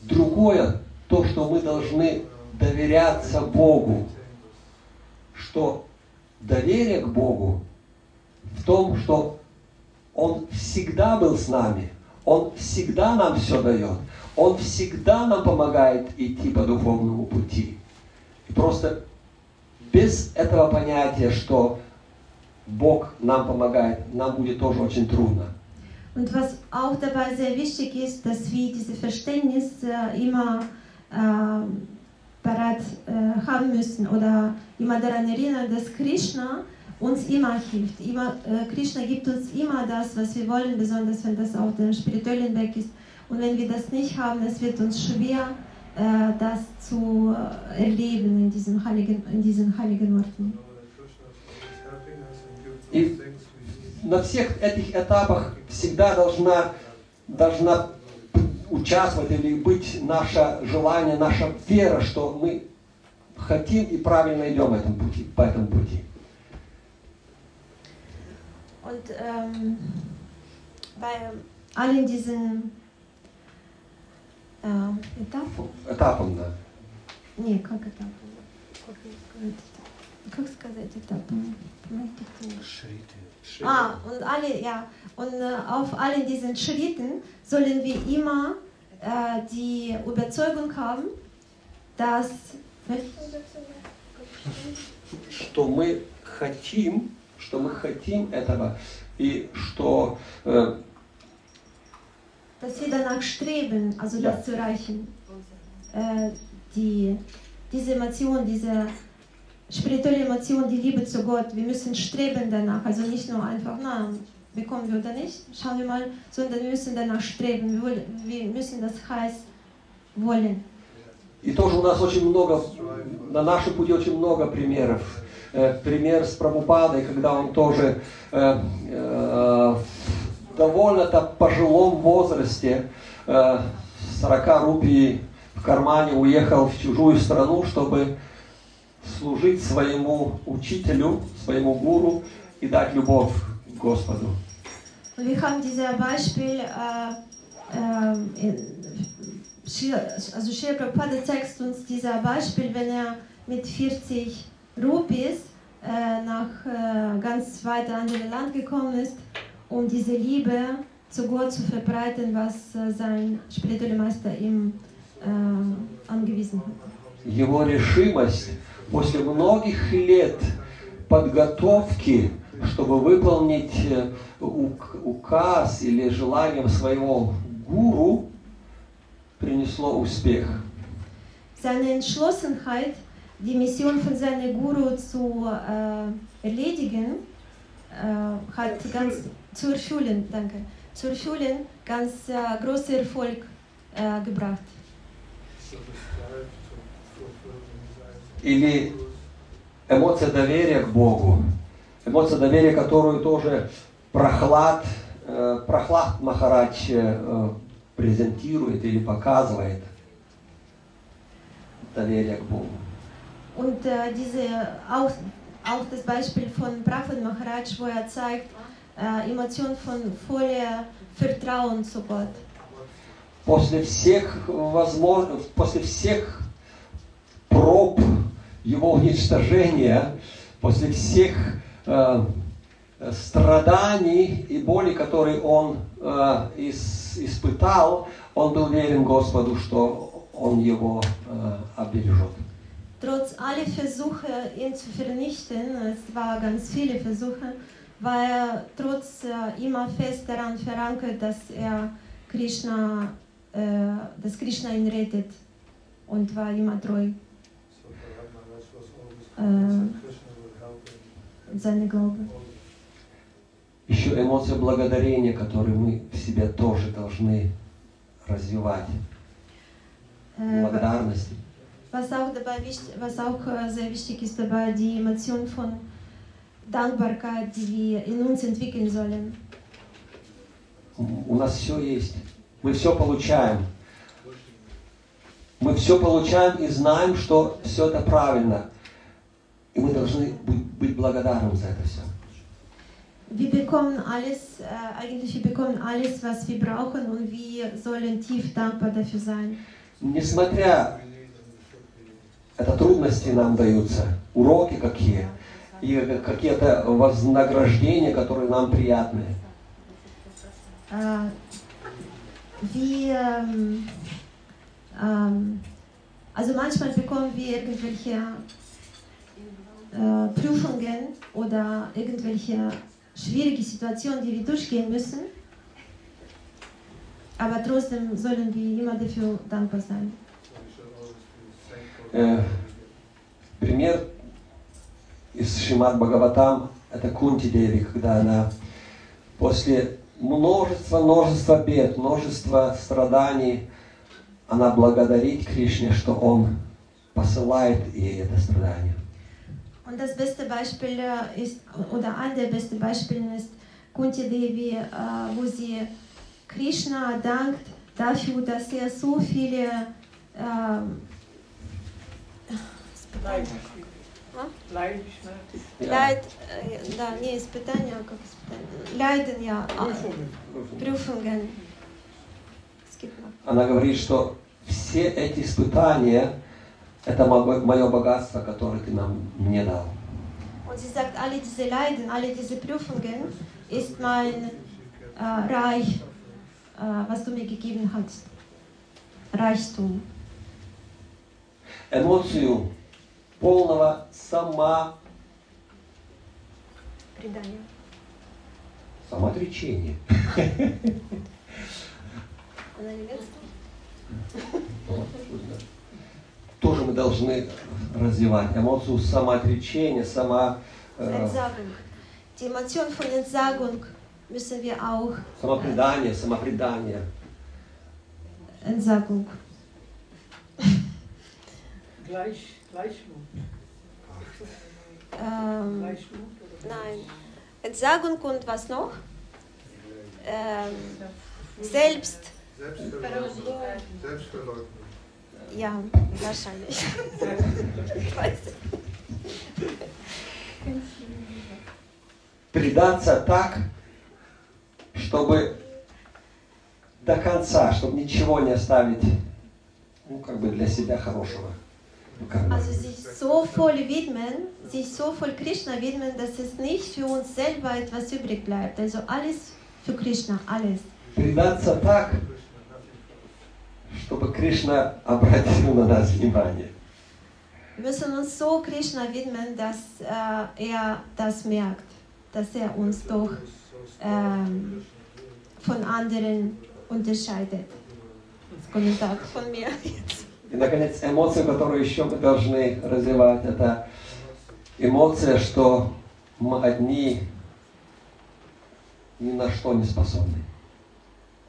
[SPEAKER 1] Другое, то, что мы должны доверяться Богу, что доверие к Богу в том, что Он всегда был с нами, Он всегда нам все дает, Он всегда нам помогает идти по духовному пути. И просто без этого понятия, что Бог нам помогает, нам будет тоже очень трудно.
[SPEAKER 2] Und was auch dabei sehr wichtig ist, dass wir dieses Verständnis äh, immer parat äh, haben müssen oder immer daran erinnern, dass Krishna uns immer hilft. Immer, äh, Krishna gibt uns immer das, was wir wollen, besonders wenn das auf dem spirituellen Weg ist. Und wenn wir das nicht haben, es wird uns schwer, äh, das zu äh, erleben in diesen heiligen, in diesen heiligen Orten.
[SPEAKER 1] И на всех этих этапах всегда должна, должна участвовать или быть наше желание, наша вера, что мы хотим и правильно идем этом пути, по этому пути.
[SPEAKER 2] Und ähm, bei allen diesen äh, Etappen,
[SPEAKER 1] Этапом, да.
[SPEAKER 2] не, как этапы, как сказать, как сказать этапы? Ah, und alle, ja, und äh, auf allen diesen Schritten sollen wir immer äh, die Überzeugung haben, dass
[SPEAKER 1] Что мы хотим, что мы хотим этого, и что э,
[SPEAKER 2] dass wir danach streben, also
[SPEAKER 1] Ja.
[SPEAKER 2] das zu erreichen. Äh, die, diese Emotion, diese spirituelle Emotion, die Liebe zu Gott, wir müssen streben danach. Also nicht nur einfach, na, bekommen wir oder nicht, schauen wir mal, sondern wir müssen danach streben. Wir, müssen das heiß wollen.
[SPEAKER 1] И тоже у нас очень много, на нашем пути очень много примеров. Э, Пример с Прабхупадой, когда он тоже э, э, в довольно-то пожилом возрасте, э, 40 рупий в кармане, уехал в чужую страну, чтобы служить своему учителю, своему гуру и дать любовь к Господу.
[SPEAKER 2] Und wir haben dieses Beispiel, äh, ähm, in- Shri- also Sri Prabhupada zeigt uns dieses Beispiel, wenn er mit 40 Rupees äh, nach äh, ganz weit andere Land gekommen ist, um diese Liebe zu Gott zu verbreiten, was äh, sein spiritueller Meister ihm äh, angewiesen hat.
[SPEAKER 1] его решимость после многих лет подготовки, чтобы выполнить э, ук- указ или желание своего гуру, принесло успех.
[SPEAKER 2] Seine Entschlossenheit, die Mission von seinem Guru zu äh, erledigen, äh, hat ganz äh, großen Erfolg äh, gebracht.
[SPEAKER 1] Или эмоция доверия к Богу, эмоция доверия, которую тоже Прохлад, э, Прохлад Махарадж э, презентирует или показывает. Доверие к Богу.
[SPEAKER 2] Und äh, diese, auch, auch das Beispiel von Prabhupada Maharaj, wo er zeigt, äh, Emotion von voller Vertrauen zu Gott.
[SPEAKER 1] после всех возможных, после всех проб его уничтожения, после всех э, страданий и боли, которые он э, ис- испытал, он был верен Господу, что он его э, обережет.
[SPEAKER 2] trotz aller Versuche, ihn zu vernichten, es waren ganz viele Versuche, war er trotz äh, immer fest daran verankert, dass er Krishna, äh, dass Krishna ihn rettet und war immer treu
[SPEAKER 4] So Bharat Maharaj was always
[SPEAKER 2] Uh,
[SPEAKER 4] convinced that Krishna would help him.
[SPEAKER 2] in seinem Glauben.
[SPEAKER 4] Always.
[SPEAKER 1] Еще эмоция благодарения, которую мы в себе тоже должны развивать.
[SPEAKER 2] Äh,
[SPEAKER 1] Благодарность.
[SPEAKER 2] was, auch dabei was auch sehr wichtig ist dabei, die Emotion von Dankbarkeit, die wir in uns entwickeln sollen.
[SPEAKER 1] У нас все есть. Мы все получаем. Мы все получаем и знаем, что все это правильно. И мы должны быть, быть благодарны за это все.
[SPEAKER 2] Wir bekommen alles, äh, eigentlich wir bekommen alles, was wir brauchen und wir sollen tief dankbar dafür sein.
[SPEAKER 1] Несмотря это трудности нам даются, уроки какие, и какие-то вознаграждения, которые нам приятны.
[SPEAKER 2] Äh, wir, ähm, ähm, also manchmal bekommen wir irgendwelche äh, Prüfungen oder irgendwelche schwierige Situationen, die wir durchgehen müssen. Aber trotzdem sollen wir immer dafür dankbar sein.
[SPEAKER 1] Э, Пример из Шимат Бхагаватам – это Кунти Деви, когда она после множества, множества бед, множества страданий, она благодарит Кришне, что Он посылает ей это страдание.
[SPEAKER 2] Und das beste Beispiel äh, ist, oder ein der besten Beispiele ist Kunti Devi, äh, wo sie Krishna dankt dafür, dass er so viele ähm,
[SPEAKER 5] Leid.
[SPEAKER 2] А?
[SPEAKER 5] Leid, Schmerz.
[SPEAKER 2] Leid, äh, да, не испытания, а как испытания? Leiden, ja, а,
[SPEAKER 5] Prüfungen.
[SPEAKER 2] Prüfungen. Es gibt noch.
[SPEAKER 1] Она говорит, что все эти испытания – это мое богатство, которое ты нам мне дал.
[SPEAKER 2] Und sie sagt, alle diese Leiden, alle diese Prüfungen ist mein äh, Reich, äh, was du mir gegeben hast. Reichtum.
[SPEAKER 1] Эмоцию полного сама,
[SPEAKER 2] Предание.
[SPEAKER 1] самоотречения.
[SPEAKER 2] На немецком?
[SPEAKER 1] Тоже мы должны развивать эмоцию самоотречения, сама, э,
[SPEAKER 2] Entsagung. Die Emotion von Entsagung müssen wir auch
[SPEAKER 1] самопредание, самопредание.
[SPEAKER 2] Entsagung.
[SPEAKER 5] Gleich, Gleichmut.
[SPEAKER 2] Ähm,
[SPEAKER 5] Gleichmut oder
[SPEAKER 2] nein. Entsagung und was noch? Ähm, selbst.
[SPEAKER 4] Selbstverleugnung. Selbstverleugnung.
[SPEAKER 2] Weiß nicht.
[SPEAKER 1] Предаться так, чтобы до конца, чтобы ничего не оставить, ну, как бы для себя хорошего. Ну.
[SPEAKER 2] Also sich so voll widmen, sich so voll Krishna widmen, dass es nicht für uns selber etwas übrig bleibt. Also alles für Krishna, alles.
[SPEAKER 1] Предаться так, чтобы Кришна обратил на нас внимание.
[SPEAKER 2] Wir müssen uns so Krishna widmen, dass äh, er das merkt, dass er uns doch ähm, von anderen unterscheidet. Kommentar von mir jetzt.
[SPEAKER 1] И, наконец, эмоция, которую еще мы должны развивать, это эмоция, что мы одни ни на что не способны.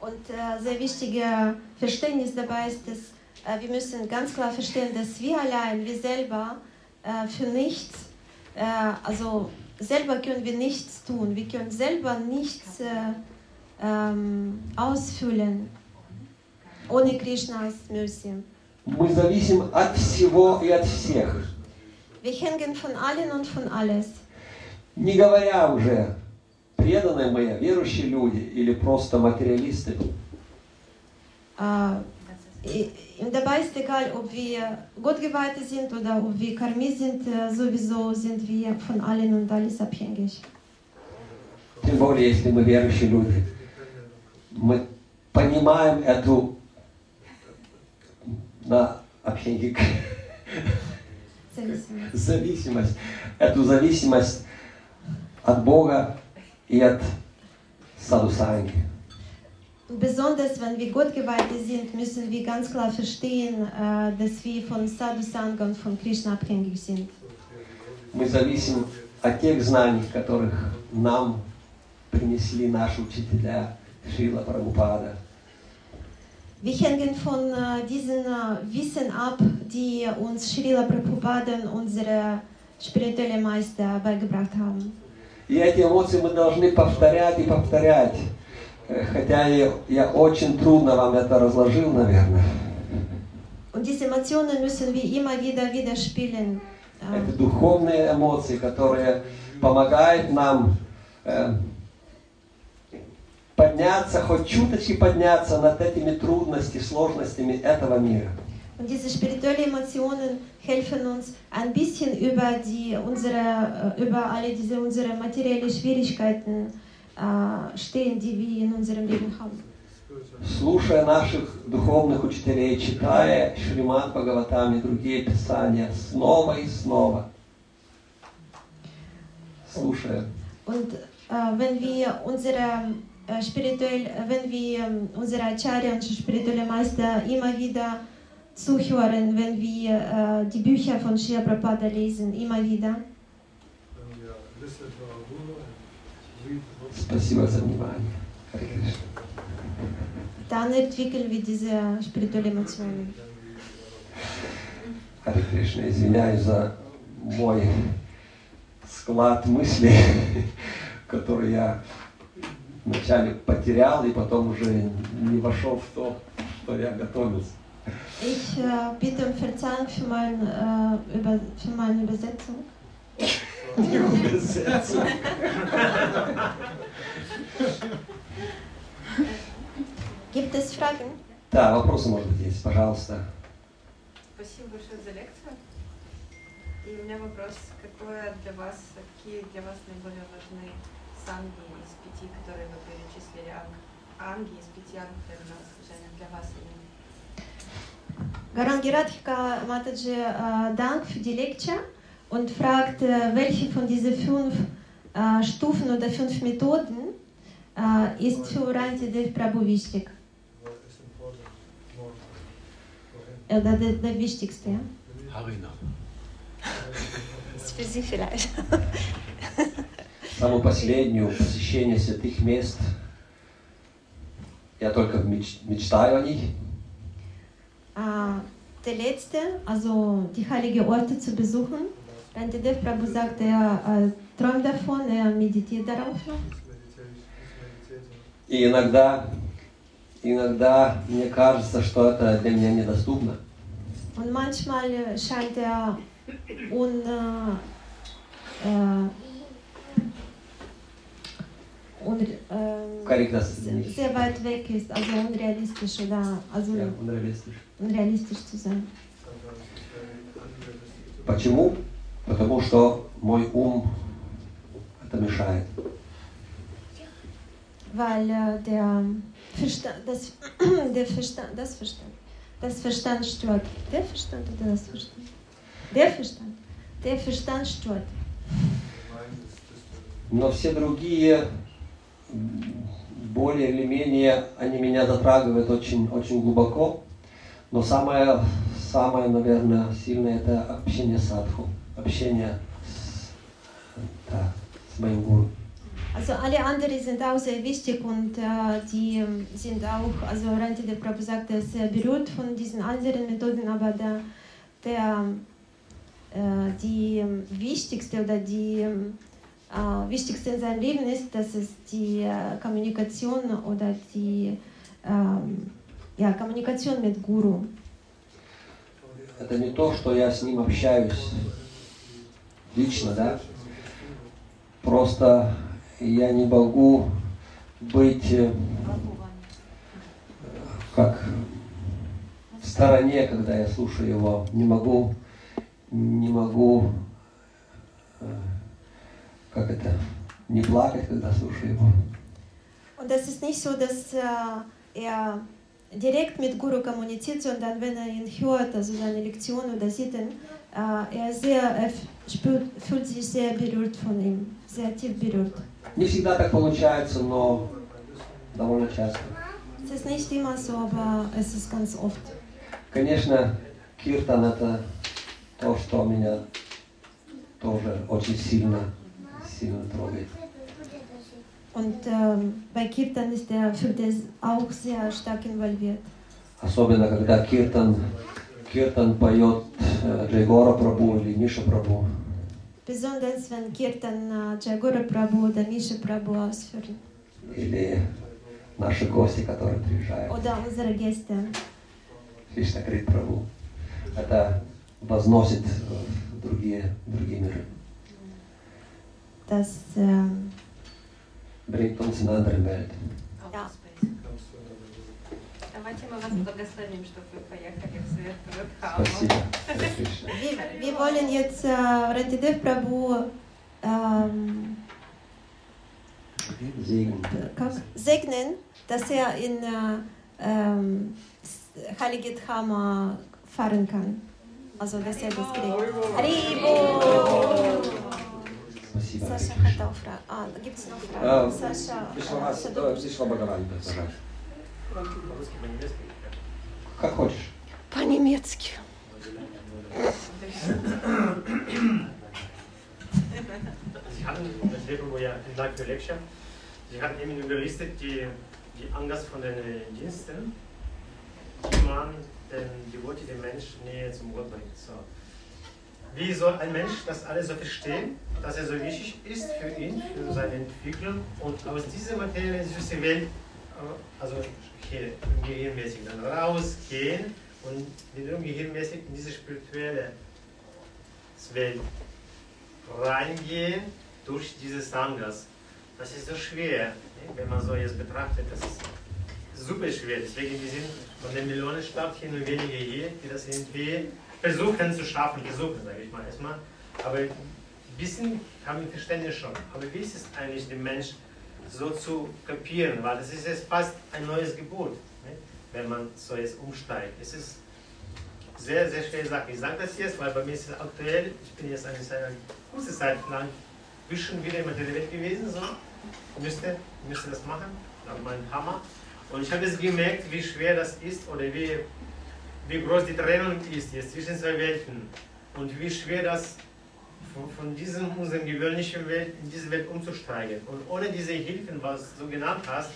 [SPEAKER 2] Und äh, sehr wichtiger Verständnis dabei ist, dass äh, wir müssen ganz klar verstehen, dass wir allein, wir selber äh, für nichts, äh, also selber können wir nichts tun. Wir können selber nichts äh, ähm, ausfüllen ohne Krishnas Mercy.
[SPEAKER 1] Мы зависим от всего и от всех.
[SPEAKER 2] Wir hängen von allen und von alles.
[SPEAKER 1] Не говоря уже, преданные мы, верующие люди или просто материалисты.
[SPEAKER 2] I- und dabei ist egal, ob wir Gottgeweihte sind oder ob wir Karmi sind, sowieso sind wir von allen und alles abhängig.
[SPEAKER 1] Тем более, если мы верующие люди. Мы понимаем эту на общении.
[SPEAKER 2] Зависимость.
[SPEAKER 1] зависимость, эту зависимость от Бога и от садусанги.
[SPEAKER 2] Besonders wenn wir Gottgeweihte sind, müssen wir ganz klar verstehen, äh, dass wir von Sadhu Sangha und von Krishna abhängig sind.
[SPEAKER 1] Мы зависим от тех знаний, которых нам принесли наши учителя Шила Прабхупада.
[SPEAKER 2] Wir hängen von äh, diesem äh, Wissen ab, die uns Srila Prabhupada und unsere spirituelle Meister beigebracht haben.
[SPEAKER 1] И эти эмоции мы должны повторять и повторять. Э, Хотя я, я очень трудно вам это разложил, наверное.
[SPEAKER 2] Und diese Emotionen müssen wir immer wieder wieder spielen. Äh,
[SPEAKER 1] Это духовные эмоции, которые помогают нам э, подняться, хоть чуточки подняться над этими трудностями, сложностями этого мира.
[SPEAKER 2] Und diese spirituellen Emotionen helfen uns ein bisschen über die unsere äh, über alle diese unsere materiellen Schwierigkeiten äh, stehen, die wir in unserem Leben haben.
[SPEAKER 1] Слушая наших духовных учителей, читая Шримад Бхагаватам и другие писания снова и снова. Слушая.
[SPEAKER 2] Und äh, wenn wir unsere äh, spirituell, äh, wenn wir ähm, unsere Acharya und spirituelle Meister immer wieder zuhören, wenn wir äh, die Bücher von Shri Prabhupada lesen, immer wieder.
[SPEAKER 1] Спасибо за внимание. Харе Кришна.
[SPEAKER 2] Dann entwickeln wir diese spirituellen Emotionen.
[SPEAKER 1] Харе Кришна, извиняюсь за мой склад мыслей, который я вначале потерял и потом уже не вошел в то, что я готовился.
[SPEAKER 2] Ich äh, bitte um Verzeihung für, mein, äh, über, für meine Übersetzung. Gibt es Fragen?
[SPEAKER 1] Да, вопросы, может быть, есть, пожалуйста.
[SPEAKER 6] Спасибо большое за лекцию. И у меня вопрос, какое для вас, какие для вас наиболее важны санги из пяти, которые вы перечислили, анг, анги из пяти ангов служения для вас именно?
[SPEAKER 2] Garangi Radhika Mataji äh, Dank für die Lecture und fragt, äh, welche von diesen fünf äh, Stufen oder fünf Methoden äh, ist für Rantidev Prabhu wichtig?
[SPEAKER 4] What is important more for him?
[SPEAKER 2] Oder der, der wichtigste? Ja?
[SPEAKER 3] Harina.
[SPEAKER 2] Das ist für Sie vielleicht.
[SPEAKER 1] Самую последнюю посещение святых мест. Я только меч- мечтаю о них.
[SPEAKER 2] Äh, der letzte, also die heiligen Orte zu besuchen. Rantidev Prabhu sagt, er äh, träumt davon, er meditiert darauf noch.
[SPEAKER 1] И иногда, иногда мне кажется, что это для меня недоступно.
[SPEAKER 2] Und manchmal äh, scheint er un, äh, äh, un, ähm,
[SPEAKER 1] das
[SPEAKER 2] sehr, weit weg ist, also unrealistisch oder also
[SPEAKER 1] Я unrealistisch.
[SPEAKER 2] unrealistisch zu sein.
[SPEAKER 1] Почему? Потому что мой ум это мешает.
[SPEAKER 2] Weil äh, der Verstand, das, der Verstand, das Verstand, das Verstand stört. Der Verstand oder das Verstand? Der Verstand. Der Verstand stört.
[SPEAKER 1] Но все другие, более или менее, они меня затрагивают очень, очень глубоко. Но самое, самое, наверное, сильное это общение с садху, общение с, да, с моим гуру.
[SPEAKER 2] Also alle anderen sind auch sehr wichtig und äh, die ähm, sind auch, also Rante der Prabhu sagt, er ist sehr berührt von diesen anderen Methoden, aber der, der, äh, die ähm, wichtigste oder die ähm, äh, wichtigste in seinem Leben ist, dass es die äh, Kommunikation oder die ähm, ja, Kommunikation mit Guru.
[SPEAKER 1] Это не то, что я с ним общаюсь лично, да? Просто я не могу быть э, как в стороне, когда я слушаю его. Не могу, не могу, э, как это, не плакать, когда слушаю его.
[SPEAKER 2] Und das ist nicht so, dass äh, er direkt mit Guru kommuniziert, sondern wenn er ihn hört, also seine Lektion oder sieht ihn, Äh, er, sehr, er spürt, fühlt sich sehr berührt von ihm, sehr tief berührt.
[SPEAKER 1] Не всегда так получается, но довольно часто.
[SPEAKER 2] Es ist nicht immer so, aber es ist ganz oft.
[SPEAKER 1] Конечно, Киртан это то, что меня тоже очень сильно, сильно трогает.
[SPEAKER 2] Und ähm, bei Kirtan ist er, fühlt er auch sehr stark involviert.
[SPEAKER 1] Особенно, когда Киртан, Киртан поет э, Джейгора Прабу или Миша Прабу.
[SPEAKER 2] Besonders wenn Kirtan äh, Jagora Prabhu oder Misha Prabhu ausführen.
[SPEAKER 1] Или наши гости, которые приезжают.
[SPEAKER 2] Oder unsere Gäste.
[SPEAKER 1] Кришна Крит Прабу. Это возносит э, в другие, другие миры.
[SPEAKER 2] Das ähm,
[SPEAKER 1] Bringt uns in andere Welt.
[SPEAKER 2] Ja.
[SPEAKER 6] Давайте мы вас благословим, чтобы вы поехали в свет Рудхаму.
[SPEAKER 1] Спасибо. Харе Кришна.
[SPEAKER 2] wir, wir wollen jetzt äh, Rantidev Prabhu ähm,
[SPEAKER 1] Segen.
[SPEAKER 2] как, segnen, dass er in äh, ähm, Heilige Dhama fahren kann. Also, dass er das kriegt. Haribo!
[SPEAKER 1] Спасибо. Харе
[SPEAKER 2] Саша
[SPEAKER 1] Кришна.
[SPEAKER 2] хотел фразу. А, gibt es noch
[SPEAKER 1] Э,
[SPEAKER 2] Fragen? Саша,
[SPEAKER 1] Вишварас-
[SPEAKER 2] что
[SPEAKER 1] э, Как хочешь.
[SPEAKER 2] По-немецки.
[SPEAKER 7] Sie hatten, das wäre wohl ja in Live für Lecture, Sie hatten eben überlistet die, die Angst von den äh, Diensten, die man den Devotee, den Mensch näher zum Gott bringt. So. Wie soll ein Mensch das alles so verstehen, dass er so wichtig ist für ihn, für seine Entwicklung und aus dieser materiellen süßen Welt, äh, also hier Gehirnmäßig dann rausgehen und wiederum gehirnmäßig in diese spirituelle Welt reingehen durch diese Sangas. Das ist so schwer, ne? wenn man so jetzt betrachtet. Das ist super schwer. Deswegen wir sind von der Millionenstadt hier nur wenige hier, die das irgendwie versuchen zu schaffen. Versuchen, sage ich mal erstmal. Aber ein bisschen haben wir Verständnis schon. Aber wie ist es eigentlich, den Mensch so zu kapieren? Weil das ist jetzt fast ein neues Gebot, ne? wenn man so jetzt umsteigt. Es ist sehr, sehr schwere Sache. Ich sage das jetzt, weil bei mir ist es aktuell, ich bin jetzt eine, eine kurze Zeit lang bisschen wieder in der Welt gewesen, so. Müsste, müsste das machen, nach meinem Hammer. Und ich habe jetzt gemerkt, wie schwer das ist oder wie, wie groß die Trennung ist jetzt zwischen zwei Welten. Und wie schwer das von, von diesem unseren gewöhnlichen Welt in diese Welt umzusteigen. Und ohne diese Hilfen, was du genannt hast,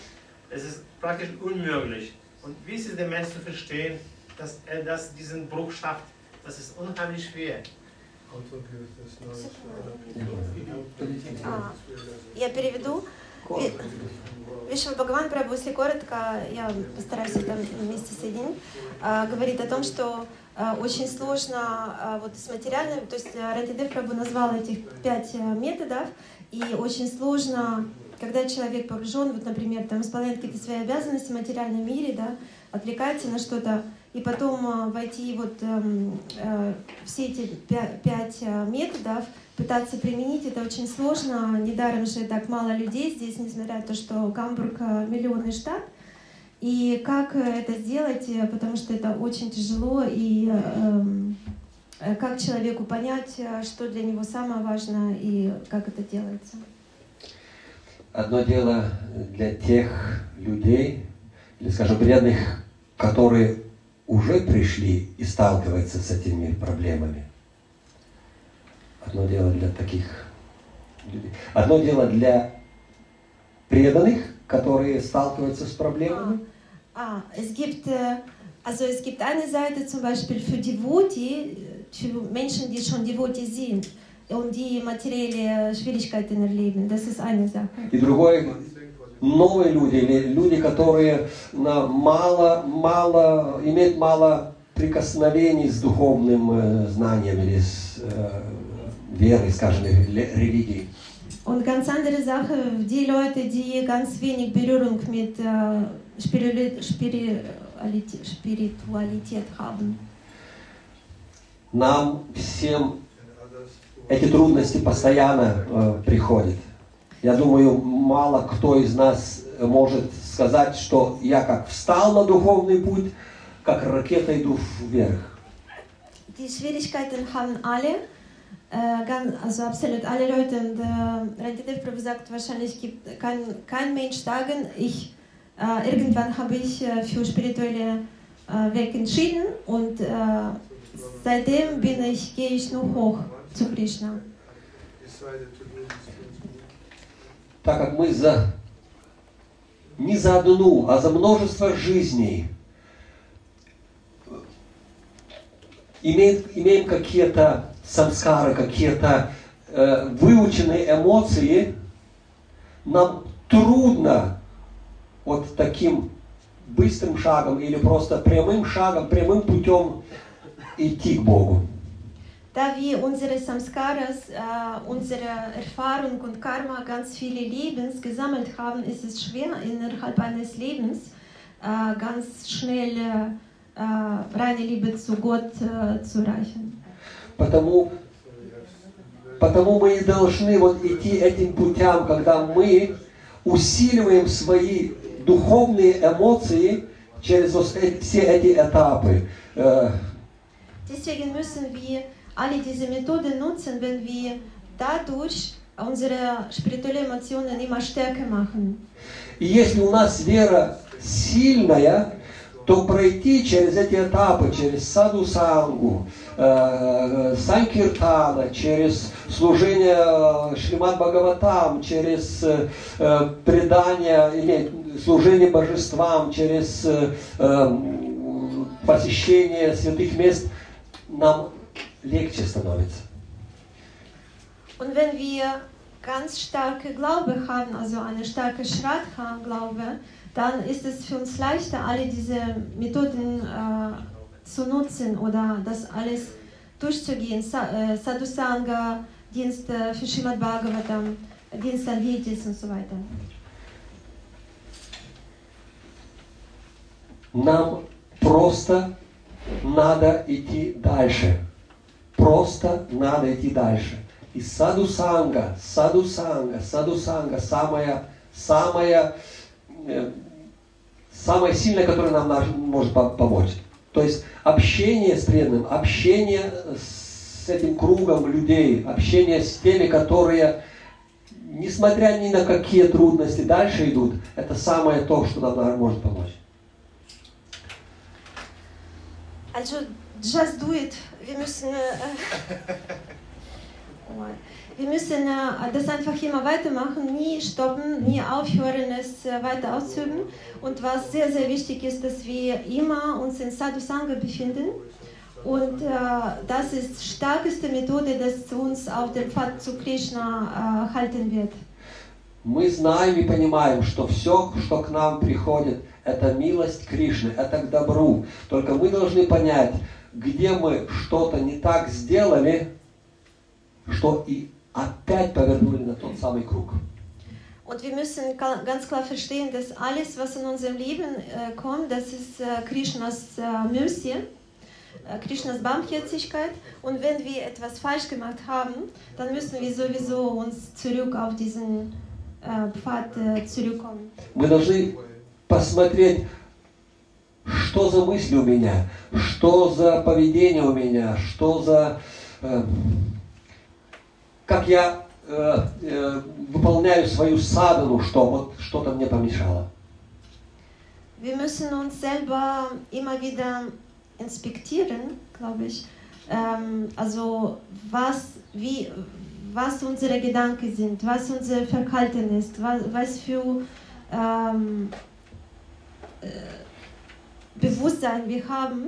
[SPEAKER 7] es ist praktisch unmöglich. Und wie ist es dem Menschen zu verstehen, dass er das, diesen Bruch schafft? Das ist unheimlich schwer.
[SPEAKER 2] А, я переведу. Ви- Вишва Бхагаван Прабhu, если коротко, я постараюсь это вместе соединить, а, говорит о том, что а, очень сложно а, вот с материальным, то есть Ратидев Прабhu назвал этих пять методов, и очень сложно, когда человек погружен, вот, например, там исполняет какие-то свои обязанности в материальном мире, да, отвлекается на что-то, и потом войти вот эм, э, все эти пя- пять методов, пытаться применить, это очень сложно. Недаром же так мало людей здесь, несмотря на то, что Гамбург миллионный штат. И как э, это сделать, э, потому что это очень тяжело, и эм, э, как человеку понять, э, что для него самое важное и как это делается.
[SPEAKER 1] Одно дело для тех людей, или, скажем, преданных, которые уже пришли и сталкиваются с этими проблемами. Одно дело для таких людей. Одно дело для преданных, которые сталкиваются с проблемами.
[SPEAKER 2] Ah, es gibt, äh, also es gibt eine Seite zum Beispiel für Devotee, äh, für Menschen, die schon Devotee sind und die materielle Schwierigkeiten erleben. Das ist eine Sache.
[SPEAKER 1] И другой новые люди, или люди, которые на мало, мало, имеют мало прикосновений с духовным э, знанием или с э, верой, скажем, или религией.
[SPEAKER 2] Und ganz andere Sache, die Leute, die ganz wenig Berührung mit äh, Spiritualität haben.
[SPEAKER 1] Нам всем эти трудности постоянно э, приходят. Я думаю, мало кто из нас может сказать, что я как встал на духовный путь, как ракета иду вверх.
[SPEAKER 2] die Schwierigkeiten haben alle, äh, also absolut alle Leute. Und äh, Raditev Prabhu sagt, wahrscheinlich gibt, kann kein Mensch sagen, ich, äh, irgendwann habe ich äh, für spirituelle äh, Weg entschieden und äh, seitdem bin ich, gehe ich nur hoch zu Krishna.
[SPEAKER 1] так как мы за не за одну, а за множество жизней имеем, имеем какие-то самскары, какие-то э, выученные эмоции, нам трудно вот таким быстрым шагом или просто прямым шагом, прямым путем идти к Богу.
[SPEAKER 2] Da wir unsere Samskaras, äh, unsere Erfahrung und Karma ganz viele Lebens gesammelt haben, ist es schwer innerhalb eines Lebens äh, ganz schnell äh, äh, reine Liebe zu Gott äh, zu erreichen.
[SPEAKER 1] Потому, потому мы и должны вот идти этим путям, когда мы усиливаем свои духовные эмоции через э- все эти этапы. Э,
[SPEAKER 2] Deswegen müssen wir alle diese Methoden nutzen, wenn wir dadurch unsere spirituellen Emotionen immer stärker machen.
[SPEAKER 1] И если у нас вера сильная, то пройти через эти этапы, через саду сангу, э, санкиртана, через служение э, Шримад Бхагаватам, через э, э, предание, или служение божествам, через э, э, посещение святых мест, нам легче становится.
[SPEAKER 2] Und wenn wir ganz starke Glaube haben, also eine starke Shraddha-Glaube, dann ist es für uns leichter, alle diese Methoden äh, zu nutzen oder das alles durchzugehen. Äh, Sadhusanga, Dienst äh, für Srimad Bhagavatam, Dienst an Vedas und so weiter.
[SPEAKER 1] Нам просто надо идти дальше. Просто надо идти дальше. И саду санга, саду санга, саду санга самая, самая, э, самая сильная, которая нам может по- помочь. То есть общение с преданным, общение с этим кругом людей, общение с теми, которые, несмотря ни на какие трудности, дальше идут, это самое то, что нам наверное, может помочь.
[SPEAKER 2] Also, just do it. Wir müssen, äh, wir müssen äh, das einfach immer weitermachen, nie stoppen, nie aufhören, es äh, weiter auszuüben. Und was sehr, sehr wichtig ist, dass wir immer uns in Sadhu Sangha befinden. Und äh, das ist starkeste Methode, das uns auf dem Pfad zu Krishna äh, halten wird.
[SPEAKER 1] Мы знаем и понимаем, что все, что к нам приходит, это милость Кришны, это к добру. Только мы должны понять, где мы что-то не так сделали, что и опять повернули на тот самый круг.
[SPEAKER 2] Und wir müssen ga- ganz klar verstehen, dass alles, was in unserem Leben äh, kommt, das ist äh, Krishnas äh, Mercy, äh, Krishnas Barmherzigkeit. Und wenn wir etwas falsch gemacht haben, dann müssen wir sowieso uns zurück auf diesen äh, Pfad äh, zurückkommen.
[SPEAKER 1] Мы должны посмотреть, что за мысли у меня, что за поведение у меня, что за... э, как я э, э, выполняю свою садану, что вот что-то мне помешало.
[SPEAKER 2] Wir müssen uns selber immer wieder inspektieren, glaube ich. Ähm, also was, wie, was unsere Gedanken sind, was unser Verhalten ist, was, was für ähm, äh, Bewusstsein wir haben,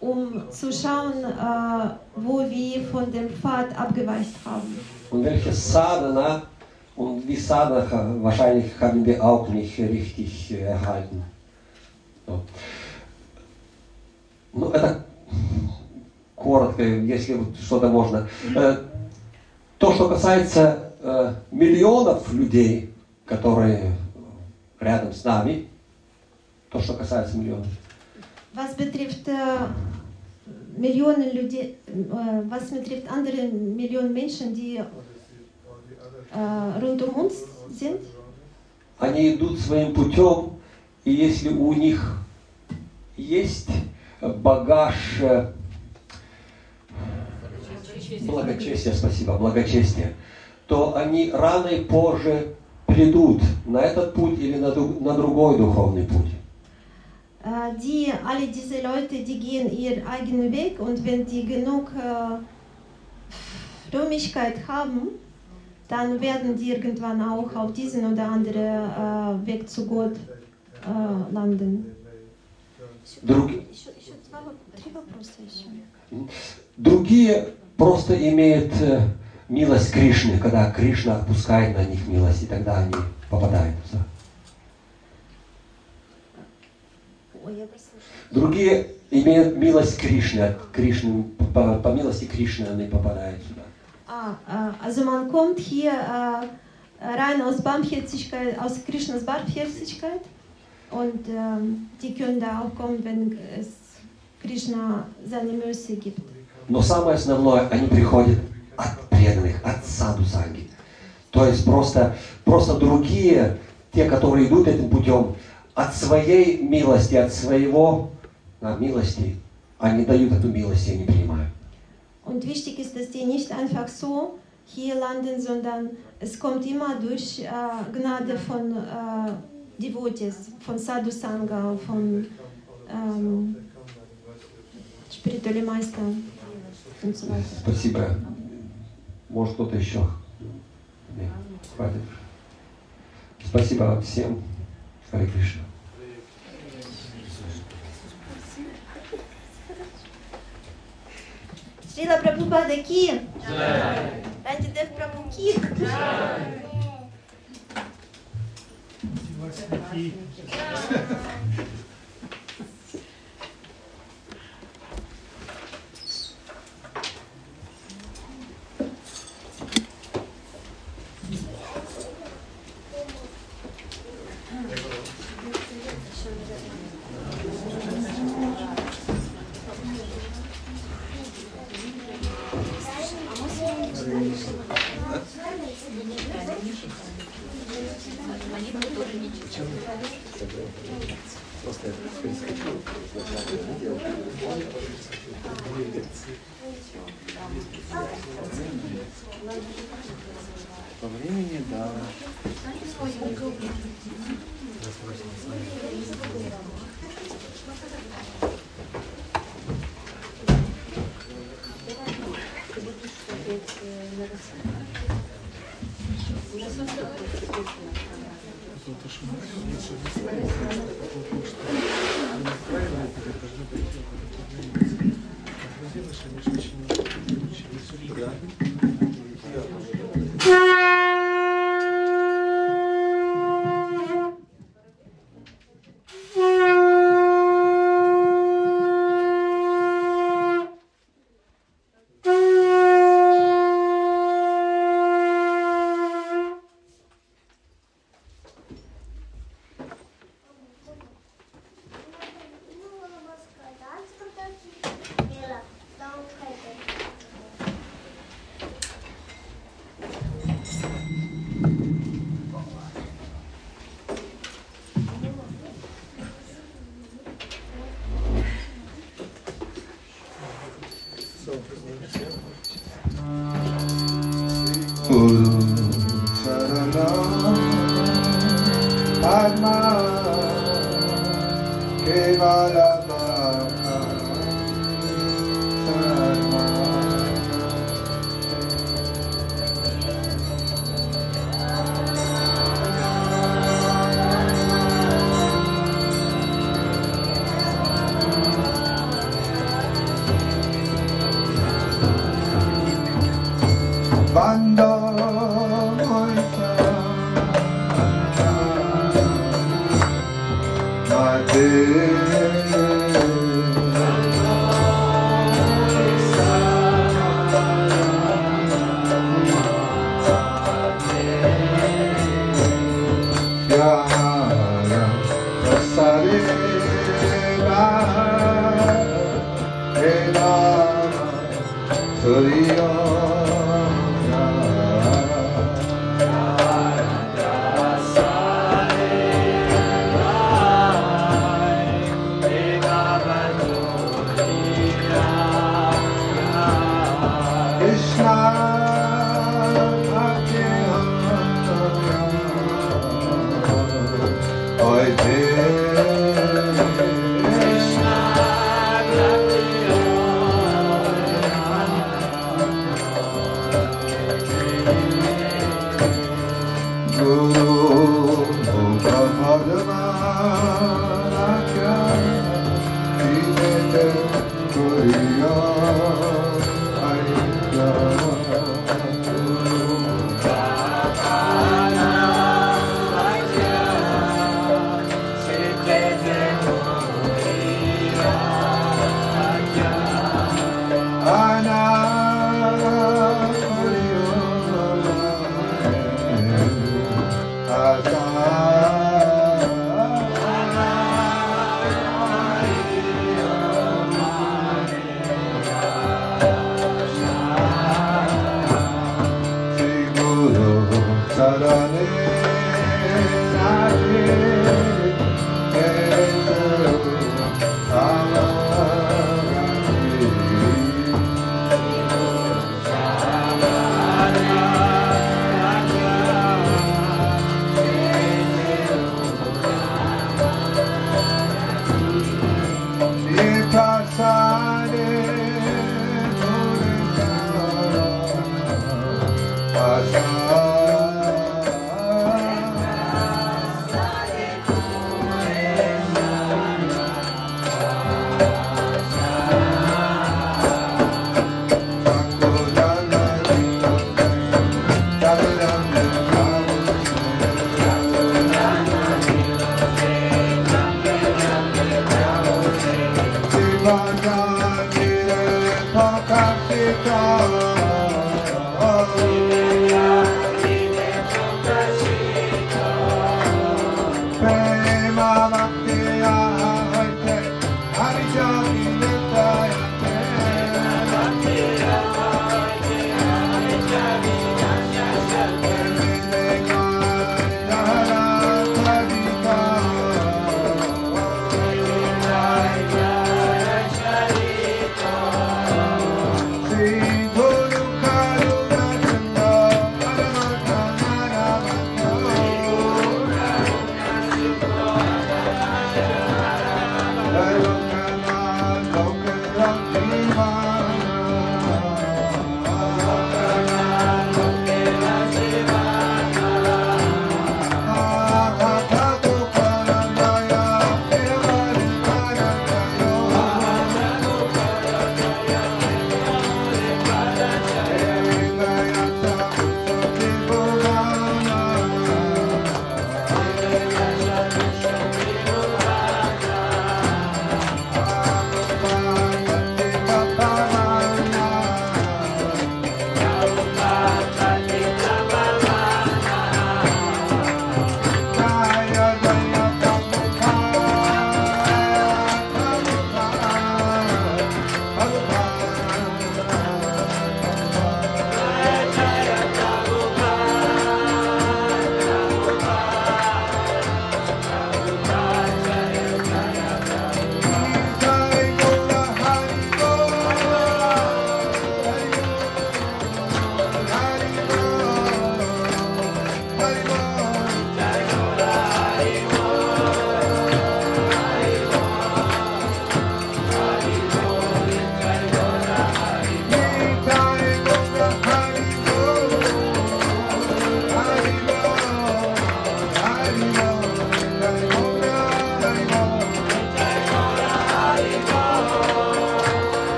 [SPEAKER 2] um zu schauen, äh, wo wir von dem Pfad abgeweicht haben.
[SPEAKER 1] Und welche Sadhana und die Sadhana wahrscheinlich haben wir auch nicht richtig äh, erhalten. So. Ну, это коротко, если что-то можно. Э, То, что касается э, миллионов людей, которые рядом с нами, то, что касается миллионов,
[SPEAKER 2] Was betrifft Millionen Leute, äh, was betrifft andere Millionen Menschen, die rund um uns sind,
[SPEAKER 1] они идут своим путем, и если у них есть багаж э, благочестие, спасибо, благочестие, то они rано и позже придут на этот путь или на, на другой духовный путь.
[SPEAKER 2] Äh, die, alle diese Leute, die gehen ihren eigenen Weg und wenn die genug äh, Frömmigkeit haben, dann werden die irgendwann auch auf diesen oder anderen äh, Weg zu Gott äh, landen.
[SPEAKER 1] Друг-
[SPEAKER 2] Еще, еще два, воп- три вопроса еще.
[SPEAKER 1] Другие просто имеют э, милость Кришны, когда Кришна отпускает на них милость, и тогда они попадают. в Другие имеют милость Кришны, Кришны, по, по милости Кришны они попадают сюда.
[SPEAKER 2] Ah, äh, also man kommt hier äh, rein aus Barmherzigkeit, aus Krishnas Barmherzigkeit und ähm, die können da auch kommen, wenn es Krishna seine Mercy gibt.
[SPEAKER 1] Но самое основное, они приходят от преданных, от саду санги. То есть просто, просто другие, те, которые идут этим путем, от своей милости, от своего а, милости, они дают эту милость и не принимают.
[SPEAKER 2] Und wichtig ist, dass die nicht einfach so hier landen, sondern es kommt immer durch äh, Gnade von äh, Devotees, von Sadhu Sangha, von ähm, spirituellen Meistern und so weiter.
[SPEAKER 1] Спасибо. Может кто-то еще? Нет, хватит. Спасибо всем. Харе Кришна.
[SPEAKER 2] Srila Prabhupada ki? Rantidev Prabhu ki?
[SPEAKER 3] По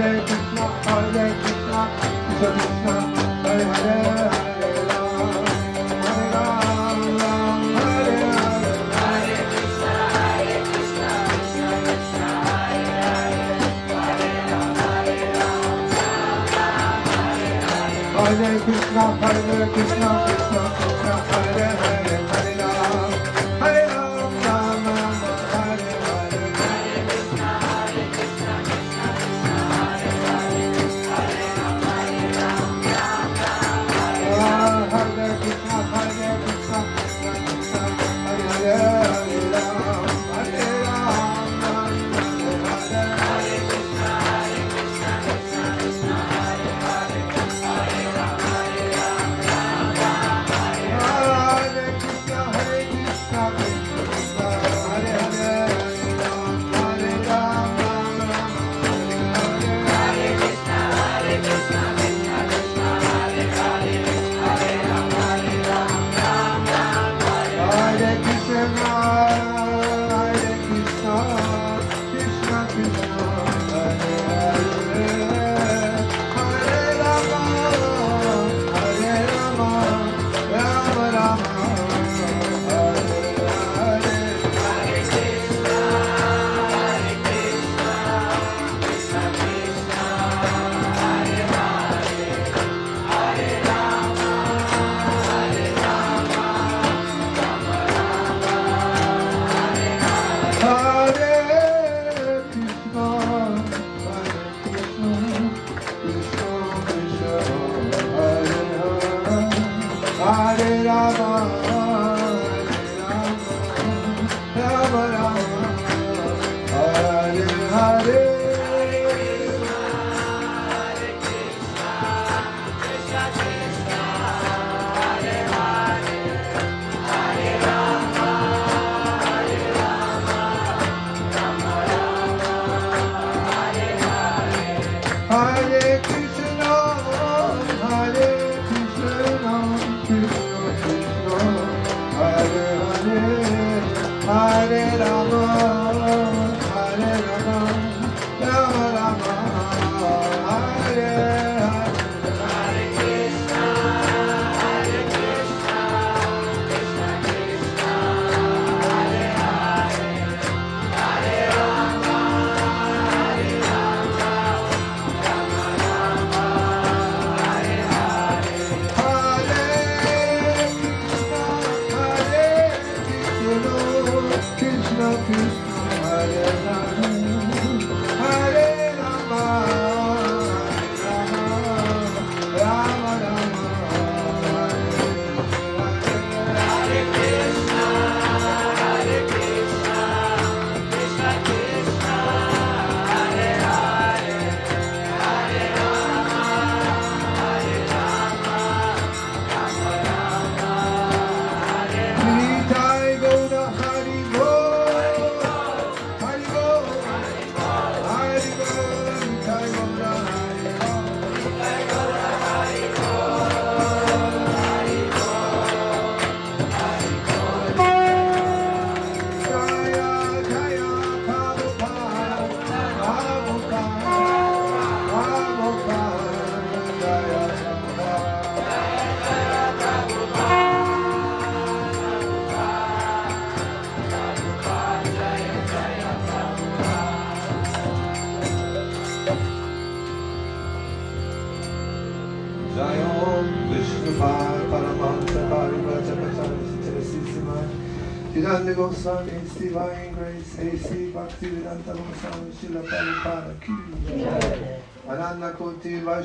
[SPEAKER 4] Hare Krishna, Hare Krishna, Krishna Krishna, Hare Hare. Hare Krishna, Hare Krishna, Krishna Krishna.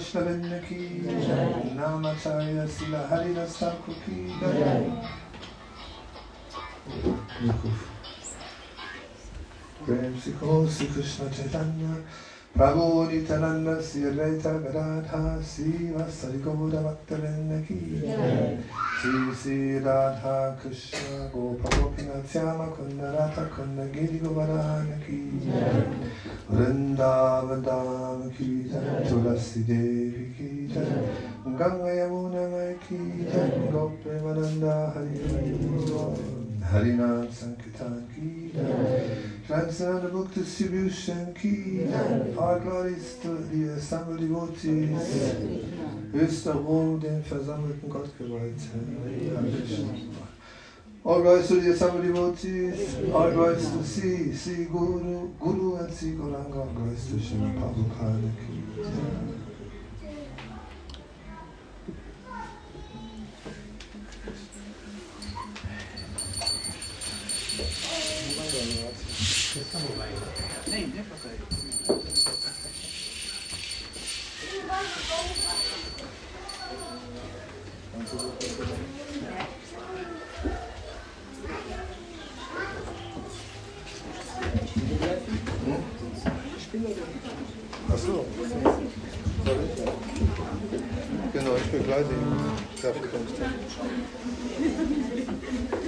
[SPEAKER 4] ki namataya sila hari nastaku ki jai Prem Sikho Bhavoni Tananda Sireta Radha Siva Sarigoda Bhaktarenda Ki Sri Sri Radha Krishna Gopa Gopinath Syama Kunda Radha Kunda Giri Govardhana Ki Vrindavadam Ki Tulasi Devi Ki Ganga Yamuna Ki Gopi Mananda Hari Hari Harinam Sankirtan Ki Transarana Bhakta Sibhushan Ki All glories to the assembled devotees. Höchster Ruhm den versammelten Gottgewalt. All glories to the assembled devotees. All glories to Sri, Sri Guru, Guru and Sri Goranga. All glories to Sri Prabhupada Ki Hm? した方がいい。Nein, der passt Achso. Genau, ich begleite ihn. Dafür kommst du.